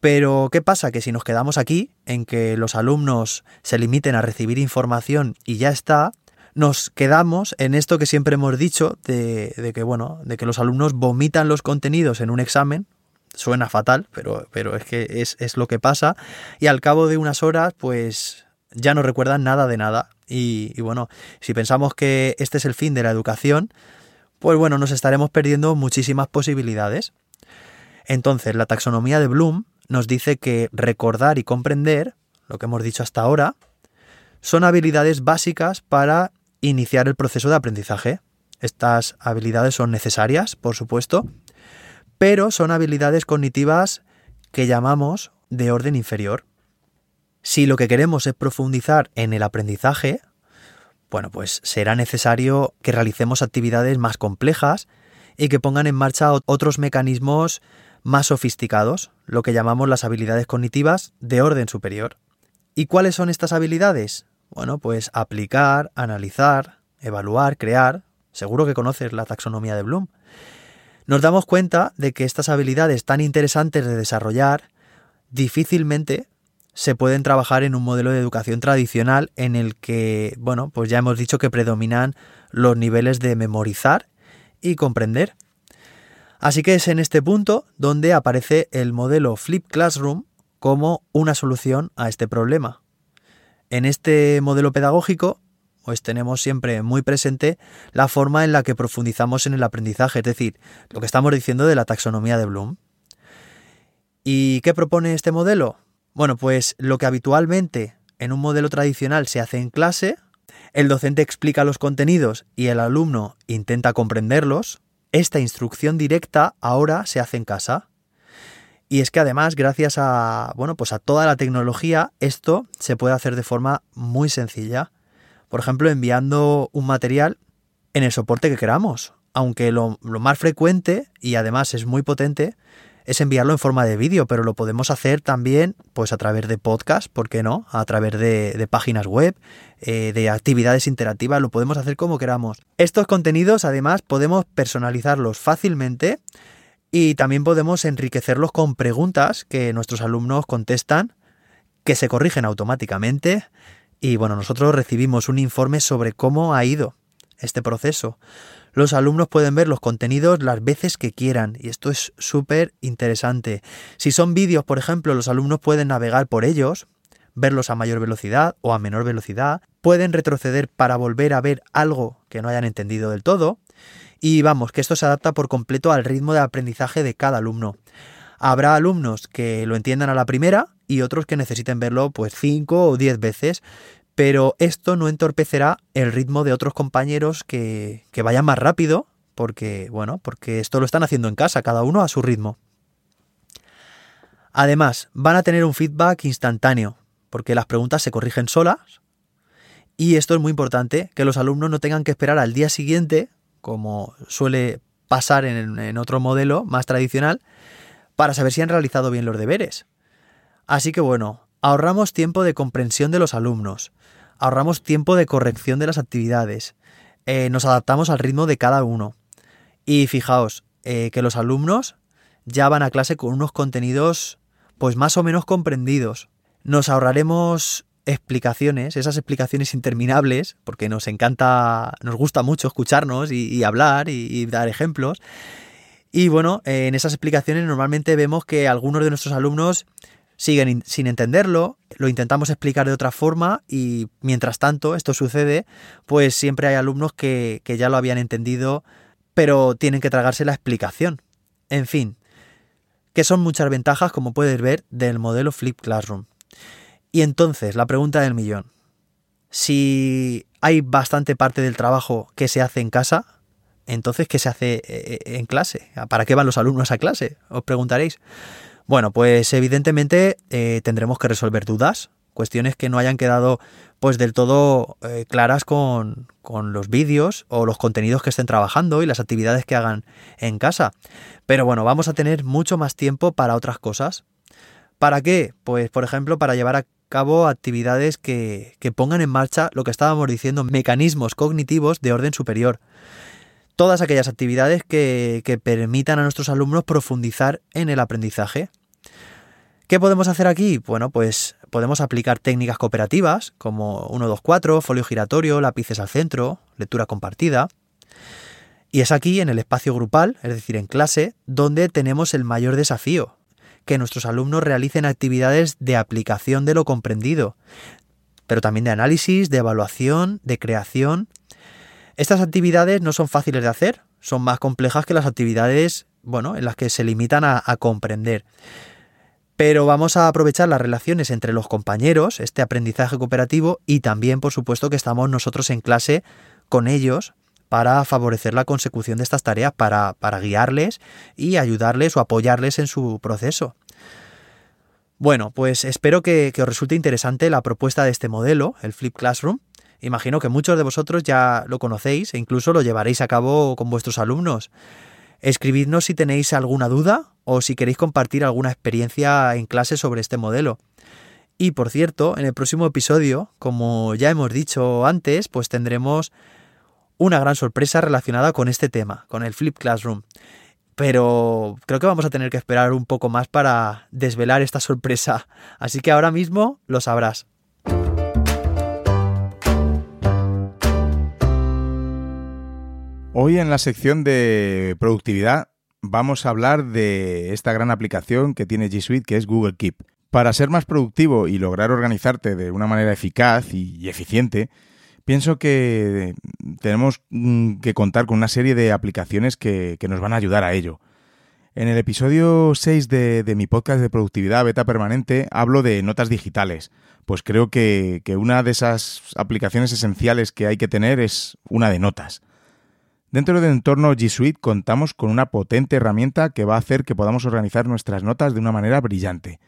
Pero, ¿qué pasa? Que si nos quedamos aquí, en que los alumnos se limiten a recibir información y ya está, nos quedamos en esto que siempre hemos dicho, de, que, bueno, de que los alumnos vomitan los contenidos en un examen. Suena fatal, pero, pero es que es, lo que pasa. Y al cabo de unas horas, pues ya no recuerdan nada de nada. y bueno, si pensamos que este es el fin de la educación, pues bueno, nos estaremos perdiendo muchísimas posibilidades. Entonces, la taxonomía de Bloom nos dice que recordar y comprender, lo que hemos dicho hasta ahora, son habilidades básicas para iniciar el proceso de aprendizaje. Estas habilidades son necesarias, por supuesto, pero son habilidades cognitivas que llamamos de orden inferior. Si lo que queremos es profundizar en el aprendizaje, bueno, pues será necesario que realicemos actividades más complejas y que pongan en marcha otros mecanismos más sofisticados, lo que llamamos las habilidades cognitivas de orden superior. ¿Y cuáles son estas habilidades? Bueno, pues aplicar, analizar, evaluar, crear. Seguro que conoces la taxonomía de Bloom. Nos damos cuenta de que estas habilidades tan interesantes de desarrollar difícilmente se pueden trabajar en un modelo de educación tradicional en el que, bueno, pues ya hemos dicho que predominan los niveles de memorizar y comprender. Así que es en este punto donde aparece el modelo Flip Classroom como una solución a este problema. En este modelo pedagógico, pues tenemos siempre muy presente la forma en la que profundizamos en el aprendizaje, es decir, lo que estamos diciendo de la taxonomía de Bloom. ¿Y qué propone este modelo? Bueno, pues lo que habitualmente en un modelo tradicional se hace en clase, el docente explica los contenidos y el alumno intenta comprenderlos, esta instrucción directa ahora se hace en casa. Y es que además, gracias a, bueno, pues a toda la tecnología, esto se puede hacer de forma muy sencilla. Por ejemplo, enviando un material en el soporte que queramos. Aunque lo, lo más frecuente, y además es muy potente, es enviarlo en forma de vídeo, pero lo podemos hacer también pues a través de podcast, ¿por qué no? A través de, páginas web, eh, de actividades interactivas, lo podemos hacer como queramos. Estos contenidos además podemos personalizarlos fácilmente y también podemos enriquecerlos con preguntas que nuestros alumnos contestan, que se corrigen automáticamente y bueno, nosotros recibimos un informe sobre cómo ha ido este proceso. Los alumnos pueden ver los contenidos las veces que quieran y esto es súper interesante. Si son vídeos, por ejemplo, los alumnos pueden navegar por ellos, verlos a mayor velocidad o a menor velocidad, pueden retroceder para volver a ver algo que no hayan entendido del todo y vamos, que esto se adapta por completo al ritmo de aprendizaje de cada alumno. Habrá alumnos que lo entiendan a la primera y otros que necesiten verlo pues 5 o 10 veces pero esto no entorpecerá el ritmo de otros compañeros que, vayan más rápido, porque, bueno, porque esto lo están haciendo en casa, cada uno a su ritmo. Además, van a tener un feedback instantáneo, porque las preguntas se corrigen solas. Y esto es muy importante, que los alumnos no tengan que esperar al día siguiente, como suele pasar en otro modelo más tradicional, para saber si han realizado bien los deberes. Así que bueno, Ahorramos tiempo de comprensión de los alumnos, ahorramos tiempo de corrección de las actividades, eh, nos adaptamos al ritmo de cada uno. Y fijaos eh, que los alumnos ya van a clase con unos contenidos pues más o menos comprendidos. Nos ahorraremos explicaciones, esas explicaciones interminables, porque nos encanta, nos gusta mucho escucharnos y, hablar y, dar ejemplos. Y bueno, en esas explicaciones normalmente vemos que algunos de nuestros alumnos siguen sin entenderlo, lo intentamos explicar de otra forma y mientras tanto esto sucede, pues siempre hay alumnos que, que ya lo habían entendido, pero tienen que tragarse la explicación. En fin, que son muchas ventajas, como puedes ver, del modelo Flip Classroom. Y entonces, la pregunta del millón. Si hay bastante parte del trabajo que se hace en casa, entonces, ¿qué se hace eh, eh, en clase? ¿Para qué van los alumnos a clase? Os preguntaréis. Bueno, pues evidentemente eh, tendremos que resolver dudas, cuestiones que no hayan quedado pues del todo claras con, con los vídeos o los contenidos que estén trabajando y las actividades que hagan en casa. Pero bueno, vamos a tener mucho más tiempo para otras cosas. ¿Para qué? Pues por ejemplo para llevar a cabo actividades que, pongan en marcha lo que estábamos diciendo, mecanismos cognitivos de orden superior. Todas aquellas actividades que, permitan a nuestros alumnos profundizar en el aprendizaje. ¿Qué podemos hacer aquí? Bueno, pues podemos aplicar técnicas cooperativas como 1, 2, 4, folio giratorio, lápices al centro, lectura compartida. Y es aquí, en el espacio grupal, es decir, en clase, donde tenemos el mayor desafío, que nuestros alumnos realicen actividades de aplicación de lo comprendido, pero también de análisis, de evaluación, de creación. Estas actividades no son fáciles de hacer, son más complejas que las actividades, bueno, en las que se limitan a, comprender. Pero vamos a aprovechar las relaciones entre los compañeros, este aprendizaje cooperativo, y también, por supuesto, que estamos nosotros en clase con ellos para favorecer la consecución de estas tareas, para, guiarles y ayudarles o apoyarles en su proceso. Bueno, pues espero que, os resulte interesante la propuesta de este modelo, el Flip Classroom. Imagino que muchos de vosotros ya lo conocéis e incluso lo llevaréis a cabo con vuestros alumnos. Escribidnos si tenéis alguna duda o si queréis compartir alguna experiencia en clase sobre este modelo. Y por cierto, en el próximo episodio, como ya hemos dicho antes, pues tendremos una gran sorpresa relacionada con este tema, con el Flip Classroom. Pero creo que vamos a tener que esperar un poco más para desvelar esta sorpresa, así que ahora mismo lo sabrás. Hoy en la sección de productividad vamos a hablar de esta gran aplicación que tiene G Suite que es Google Keep. Para ser más productivo y lograr organizarte de una manera eficaz y eficiente, pienso que tenemos mm, que contar con una serie de aplicaciones que, nos van a ayudar a ello. En el episodio 6 de, mi podcast de productividad beta permanente hablo de notas digitales, pues creo que, una de esas aplicaciones esenciales que hay que tener es una de notas. Dentro del entorno G Suite contamos con una potente herramienta que va a hacer que podamos organizar nuestras notas de una manera brillante.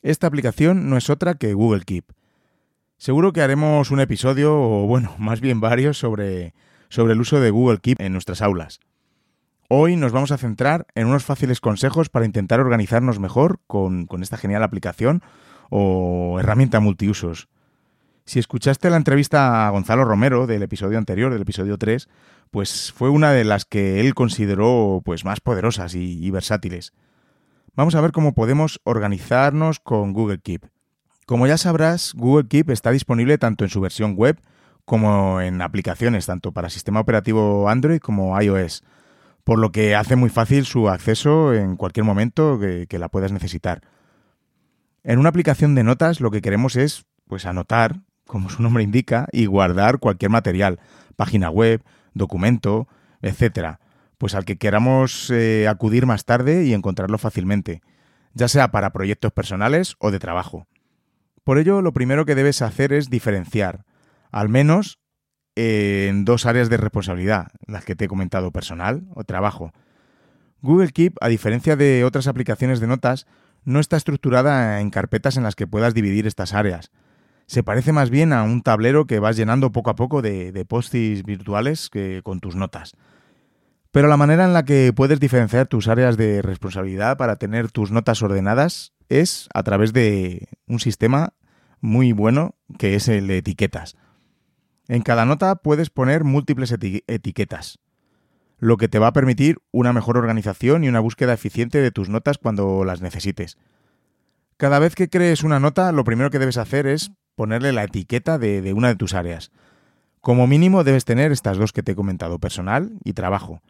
Esta aplicación no es otra que Google Keep. Seguro que haremos un episodio, o bueno, más bien varios, sobre, sobre el uso de Google Keep en nuestras aulas. Hoy nos vamos a centrar en unos fáciles consejos para intentar organizarnos mejor con, con esta genial aplicación o herramienta multiusos. Si escuchaste la entrevista a Gonzalo Romero del episodio anterior, del episodio 3, pues fue una de las que él consideró pues más poderosas y, versátiles. Vamos a ver cómo podemos organizarnos con Google Keep. Como ya sabrás, Google Keep está disponible tanto en su versión web como en aplicaciones, tanto para sistema operativo Android como iOS, por lo que hace muy fácil su acceso en cualquier momento que, la puedas necesitar. En una aplicación de notas lo que queremos es pues anotar, como su nombre indica, y guardar cualquier material, página web, documento, etcétera, pues al que queramos eh, acudir más tarde y encontrarlo fácilmente, ya sea para proyectos personales o de trabajo. Por ello, lo primero que debes hacer es diferenciar, al menos en dos áreas de responsabilidad, las que te he comentado, personal o trabajo. Google Keep, a diferencia de otras aplicaciones de notas, no está estructurada en carpetas en las que puedas dividir estas áreas. Se parece más bien a un tablero que vas llenando poco a poco de, de post-its virtuales que, con tus notas. Pero la manera en la que puedes diferenciar tus áreas de responsabilidad para tener tus notas ordenadas es a través de un sistema muy bueno que es el de etiquetas. En cada nota puedes poner múltiples etiquetas, lo que te va a permitir una mejor organización y una búsqueda eficiente de tus notas cuando las necesites. Cada vez que crees una nota, lo primero que debes hacer es ponerle la etiqueta de, una de tus áreas. Como mínimo debes tener estas dos que te he comentado, personal y trabajo.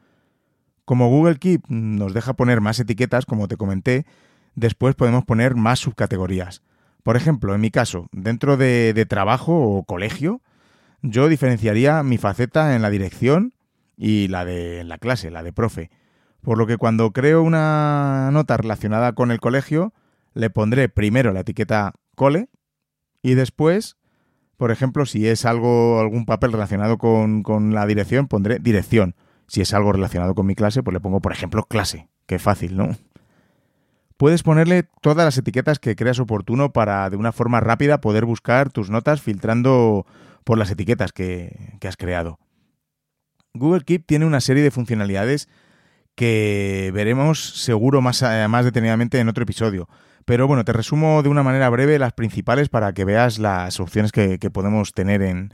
Como Google Keep nos deja poner más etiquetas, como te comenté, después podemos poner más subcategorías. Por ejemplo, en mi caso, dentro de, trabajo o colegio, yo diferenciaría mi faceta en la dirección y la de la clase, la de profe. Por lo que cuando creo una nota relacionada con el colegio, le pondré primero la etiqueta cole y después, por ejemplo, si es algo, algún papel relacionado con, con la dirección, pondré dirección. Si es algo relacionado con mi clase, pues le pongo, por ejemplo, clase. Qué fácil, ¿no? Puedes ponerle todas las etiquetas que creas oportuno para de una forma rápida poder buscar tus notas filtrando por las etiquetas que, has creado. Google Keep tiene una serie de funcionalidades que veremos seguro más, más detenidamente en otro episodio. Pero bueno, te resumo de una manera breve las principales para que veas las opciones que, podemos tener en,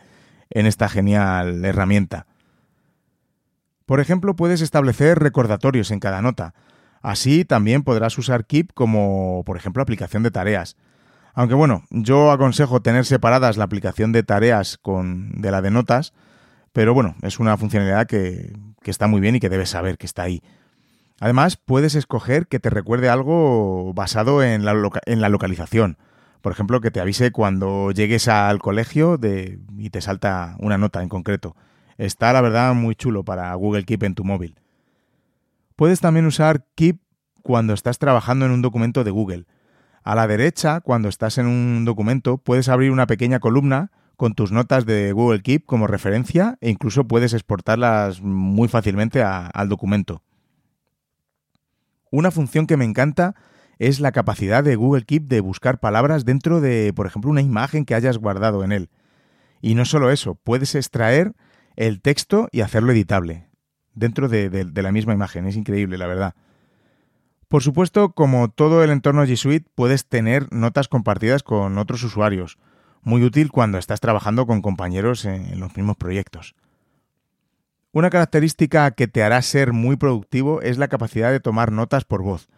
en esta genial herramienta. Por ejemplo, puedes establecer recordatorios en cada nota. Así también podrás usar Keep como, por ejemplo, aplicación de tareas. Aunque bueno, yo aconsejo tener separadas la aplicación de tareas con, de la de notas, pero bueno, es una funcionalidad que, está muy bien y que debes saber que está ahí. Además, puedes escoger que te recuerde algo basado en la, localización. Por ejemplo, que te avise cuando llegues al colegio de, y te salta una nota en concreto. Está, la verdad, muy chulo para Google Keep en tu móvil. Puedes también usar Keep cuando estás trabajando en un documento de Google. A la derecha, cuando estás en un documento, puedes abrir una pequeña columna con tus notas de Google Keep como referencia e incluso puedes exportarlas muy fácilmente al documento. Una función que me encanta es la capacidad de Google Keep de buscar palabras dentro de, por ejemplo, una imagen que hayas guardado en él. Y no solo eso, puedes extraer el texto y hacerlo editable dentro de, la misma imagen. Es increíble, la verdad. Por supuesto, como todo el entorno G Suite, puedes tener notas compartidas con otros usuarios. Muy útil cuando estás trabajando con compañeros en los mismos proyectos. Una característica que te hará ser muy productivo es la capacidad de tomar notas por voz.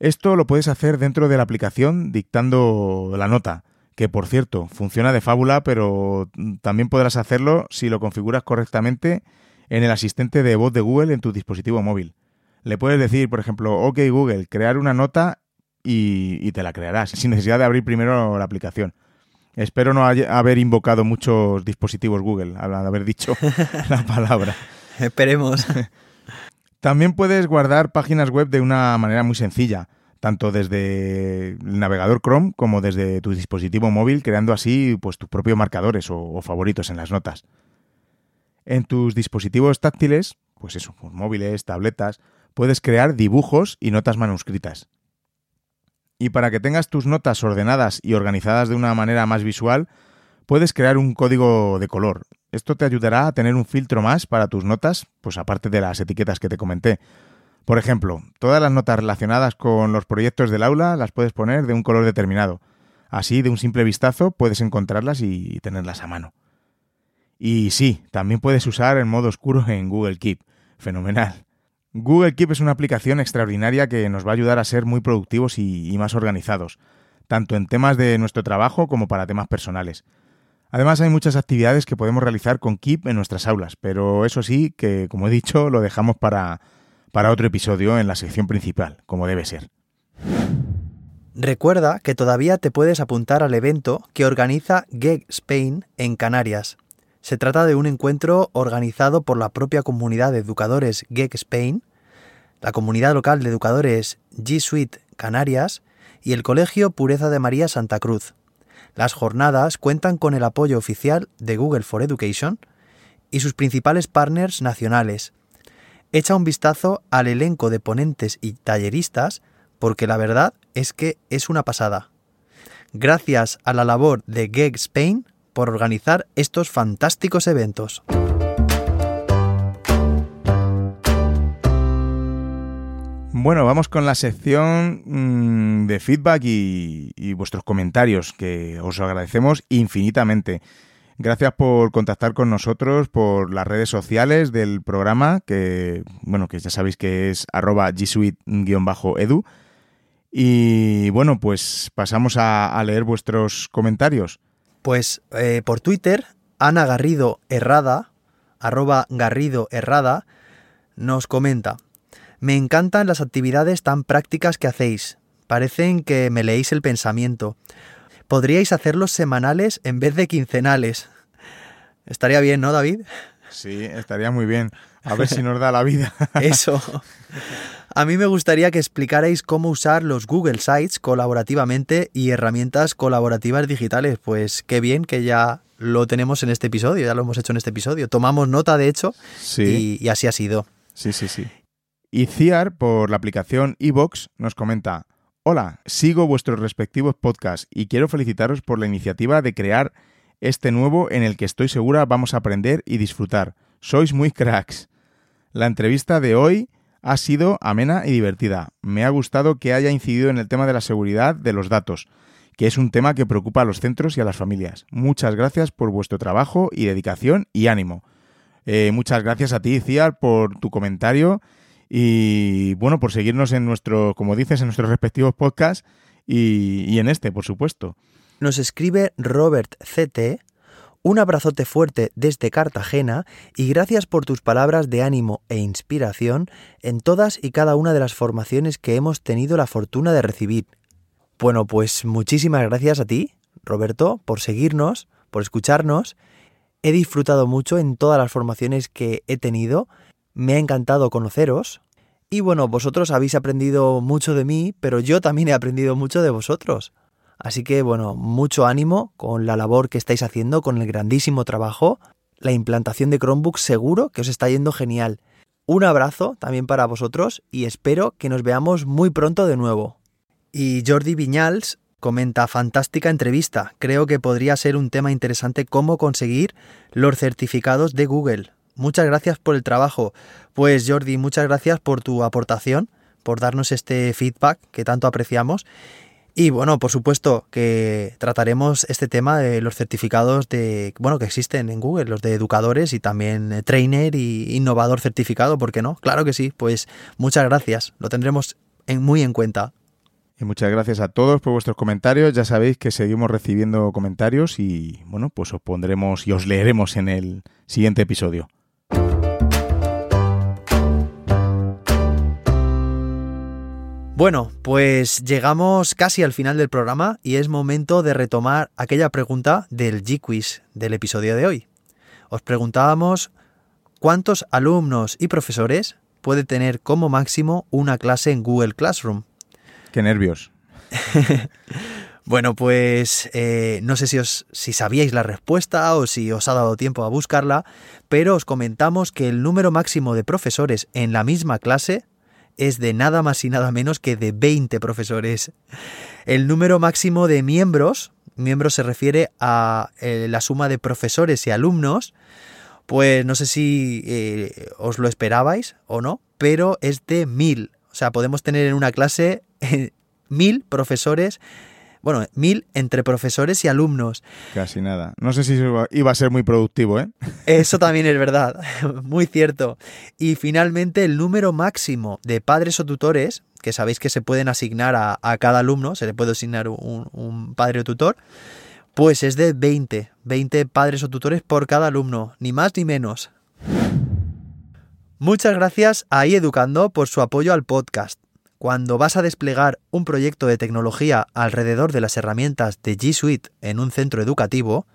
Esto lo puedes hacer dentro de la aplicación dictando la nota, que por cierto funciona de fábula, pero también podrás hacerlo si lo configuras correctamente en el asistente de voz de Google en tu dispositivo móvil. Le puedes decir, por ejemplo, OK Google, crear una nota y, te la crearás, sin necesidad de abrir primero la aplicación. Espero no haber invocado muchos dispositivos Google al haber dicho la palabra. Esperemos. También puedes guardar páginas web de una manera muy sencilla, tanto desde el navegador Chrome como desde tu dispositivo móvil, creando así pues, tus propios marcadores o favoritos en las notas. En tus dispositivos táctiles, pues eso, móviles, tabletas, puedes crear dibujos y notas manuscritas. Y para que tengas tus notas ordenadas y organizadas de una manera más visual, puedes crear un código de color. Esto te ayudará a tener un filtro más para tus notas, pues aparte de las etiquetas que te comenté. Por ejemplo, todas las notas relacionadas con los proyectos del aula las puedes poner de un color determinado. Así, de un simple vistazo, puedes encontrarlas y tenerlas a mano. Y sí, también puedes usar el modo oscuro en Google Keep. Fenomenal. Google Keep es una aplicación extraordinaria que nos va a ayudar a ser muy productivos y, más organizados, tanto en temas de nuestro trabajo como para temas personales. Además hay muchas actividades que podemos realizar con Keep en nuestras aulas, pero eso sí que, como he dicho, lo dejamos para, para otro episodio en la sección principal, como debe ser. Recuerda que todavía te puedes apuntar al evento que organiza GEG Spain en Canarias, se trata de un encuentro organizado por la propia comunidad de educadores GEC Spain, la comunidad local de educadores G Suite Canarias y el Colegio Pureza de María Santa Cruz. Las jornadas cuentan con el apoyo oficial de Google for Education y sus principales partners nacionales. Echa un vistazo al elenco de ponentes y talleristas porque la verdad es que es una pasada. Gracias a la labor de GEG Spain, por organizar estos fantásticos eventos. Bueno, vamos con la sección mm, de feedback y, vuestros comentarios, que os agradecemos infinitamente. Gracias por contactar con nosotros por las redes sociales del programa, que bueno, que ya sabéis que es arroba gsuite-edu. Y bueno, pues pasamos a leer vuestros comentarios. Pues eh, por Twitter, Ana Garrido Errada, arroba Garrido Errada, nos comenta. Me encantan las actividades tan prácticas que hacéis. Parecen que me leéis el pensamiento. Podríais hacerlos semanales en vez de quincenales. Estaría bien, ¿no, David? Sí, estaría muy bien. A ver si nos da la vida. Eso. A mí me gustaría que explicarais cómo usar los Google Sites colaborativamente y herramientas colaborativas digitales. Pues qué bien que ya lo tenemos en este episodio, ya lo hemos hecho en este episodio. Tomamos nota, de hecho, Sí, y, y así ha sido. sí, sí, sí. Y Ciar, por la aplicación iVox, nos comenta: Hola, sigo vuestros respectivos podcasts y quiero felicitaros por la iniciativa de crear este nuevo en el que estoy segura vamos a aprender y disfrutar. Sois muy cracks. La entrevista de hoy ha sido amena y divertida. Me ha gustado que haya incidido en el tema de la seguridad de los datos, que es un tema que preocupa a los centros y a las familias. Muchas gracias por vuestro trabajo y dedicación y ánimo. Eh, muchas gracias a ti, Ciar, por tu comentario y bueno, por seguirnos en nuestro, como dices, en nuestros respectivos podcasts y, y en este, por supuesto. Nos escribe Robert CT. Un abrazote fuerte desde Cartagena y gracias por tus palabras de ánimo e inspiración en todas y cada una de las formaciones que hemos tenido la fortuna de recibir. Bueno, pues muchísimas gracias a ti, Roberto, por seguirnos, por escucharnos. He disfrutado mucho en todas las formaciones que he tenido. Me ha encantado conoceros. Y bueno, vosotros habéis aprendido mucho de mí, pero yo también he aprendido mucho de vosotros. Así que bueno, mucho ánimo con la labor que estáis haciendo, con el grandísimo trabajo. La implantación de Chromebook seguro que os está yendo genial. Un abrazo también para vosotros y espero que nos veamos muy pronto de nuevo. Y Jordi Viñals comenta fantástica entrevista. Creo que podría ser un tema interesante cómo conseguir los certificados de Google. Muchas gracias por el trabajo. Pues Jordi, muchas gracias por tu aportación, por darnos este feedback que tanto apreciamos. Y bueno, por supuesto que trataremos este tema de los certificados de bueno que existen en Google, los de educadores y también eh, trainer y innovador certificado, ¿por qué no? Claro que sí, pues muchas gracias, lo tendremos en, muy en cuenta. Y muchas gracias a todos por vuestros comentarios. Ya sabéis que seguimos recibiendo comentarios y bueno, pues os pondremos y os leeremos en el siguiente episodio. Bueno, pues llegamos casi al final del programa y es momento de retomar aquella pregunta del G-Quiz del episodio de hoy. Os preguntábamos cuántos alumnos y profesores puede tener como máximo una clase en Google Classroom. Qué nervios. Bueno, pues eh, no sé si, os, si sabíais la respuesta o si os ha dado tiempo a buscarla, pero os comentamos que el número máximo de profesores en la misma clase es de nada más y nada menos que de 20 profesores. El número máximo de miembros, miembros se refiere a eh, la suma de profesores y alumnos, pues no sé si eh, os lo esperabais o no, pero es de mil. O sea, podemos tener en una clase eh, mil profesores, bueno, mil entre profesores y alumnos. Casi nada. No sé si iba- a ser muy productivo, ¿eh? Eso también es verdad, muy cierto. Y finalmente el número máximo de padres o tutores, que sabéis que se pueden asignar a, a cada alumno, se le puede asignar un, un padre o tutor, pues es de 20, 20 padres o tutores por cada alumno, ni más ni menos. Muchas gracias a iEducando por su apoyo al podcast. Cuando vas a desplegar un proyecto de tecnología alrededor de las herramientas de G Suite en un centro educativo,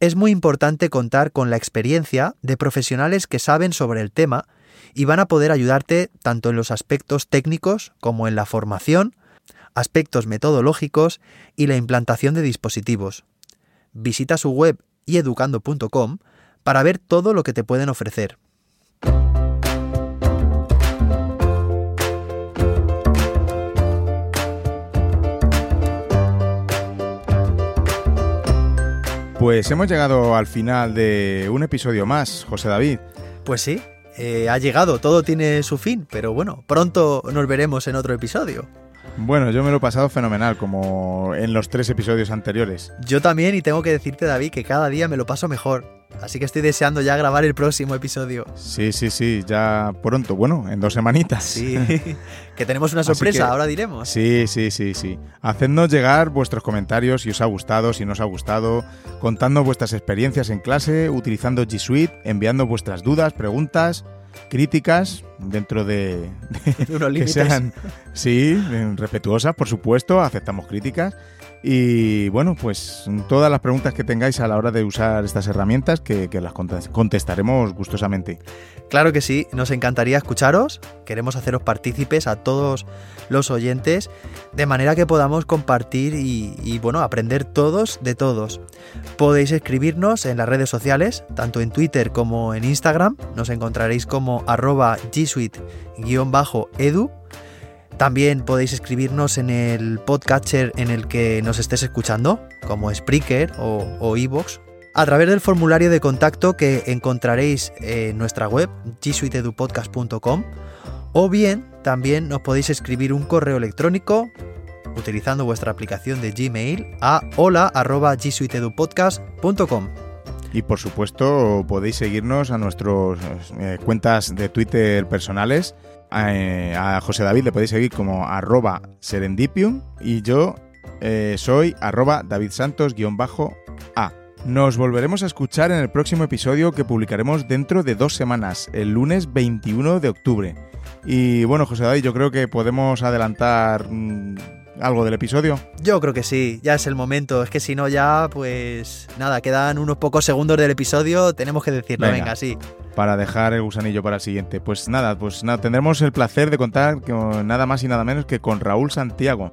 es muy importante contar con la experiencia de profesionales que saben sobre el tema y van a poder ayudarte tanto en los aspectos técnicos como en la formación, aspectos metodológicos y la implantación de dispositivos. Visita su web ieducando.com para ver todo lo que te pueden ofrecer. Pues hemos llegado al final de un episodio más, José David. Pues sí, eh, ha llegado, todo tiene su fin, pero bueno, pronto nos veremos en otro episodio. Bueno, yo me lo he pasado fenomenal, como en los tres episodios anteriores. Yo también, y tengo que decirte, David, que cada día me lo paso mejor. Así que estoy deseando ya grabar el próximo episodio. Sí, sí, sí, ya pronto, bueno, en dos semanitas. Sí, que tenemos una sorpresa, ahora diremos. Sí, sí, sí, sí. Hacednos llegar vuestros comentarios si os ha gustado, si no os ha gustado, contando vuestras experiencias en clase, utilizando G Suite, enviando vuestras dudas, preguntas críticas dentro de, unos límites. que sean sí respetuosas por supuesto aceptamos críticas y bueno, pues todas las preguntas que tengáis a la hora de usar estas herramientas que, las contestaremos gustosamente. Claro que sí, nos encantaría escucharos, queremos haceros partícipes a todos los oyentes, de manera que podamos compartir y, bueno, aprender todos de todos. Podéis escribirnos en las redes sociales, tanto en Twitter como en Instagram, nos encontraréis como arroba G Suite-edu también podéis escribirnos en el podcatcher en el que nos estés escuchando, como Spreaker o Evox, a través del formulario de contacto que encontraréis en nuestra web, gsuitedupodcast.com, o bien también nos podéis escribir un correo electrónico utilizando vuestra aplicación de Gmail a hola.gsuitedupodcast.com. Y por supuesto podéis seguirnos a nuestras eh, cuentas de Twitter personales eh, a, José David le podéis seguir como arroba serendipium y yo eh, soy arroba davidsantos-a. Nos volveremos a escuchar en el próximo episodio que publicaremos dentro de dos semanas, el lunes 21 de octubre. Y bueno, José David, yo creo que podemos adelantar mm, algo del episodio? Yo creo que sí, ya es el momento. Es que si no, ya, pues nada, quedan unos pocos segundos del episodio, tenemos que decirlo, venga, sí. Para dejar el gusanillo para el siguiente. Pues nada, pues nada, tendremos el placer de contar con nada más y nada menos que con Raúl Santiago,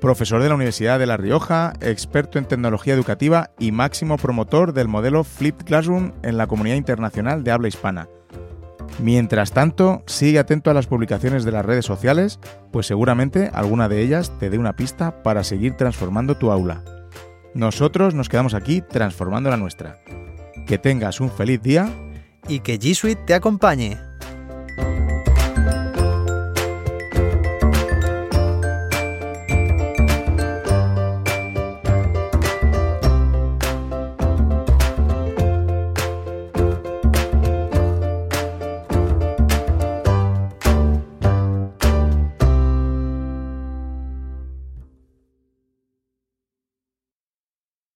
profesor de la Universidad de La Rioja, experto en tecnología educativa y máximo promotor del modelo Flipped Classroom en la comunidad internacional de habla hispana. Mientras tanto, sigue atento a las publicaciones de las redes sociales, pues seguramente alguna de ellas te dé una pista para seguir transformando tu aula. Nosotros nos quedamos aquí transformando la nuestra. Que tengas un feliz día y que G Suite te acompañe.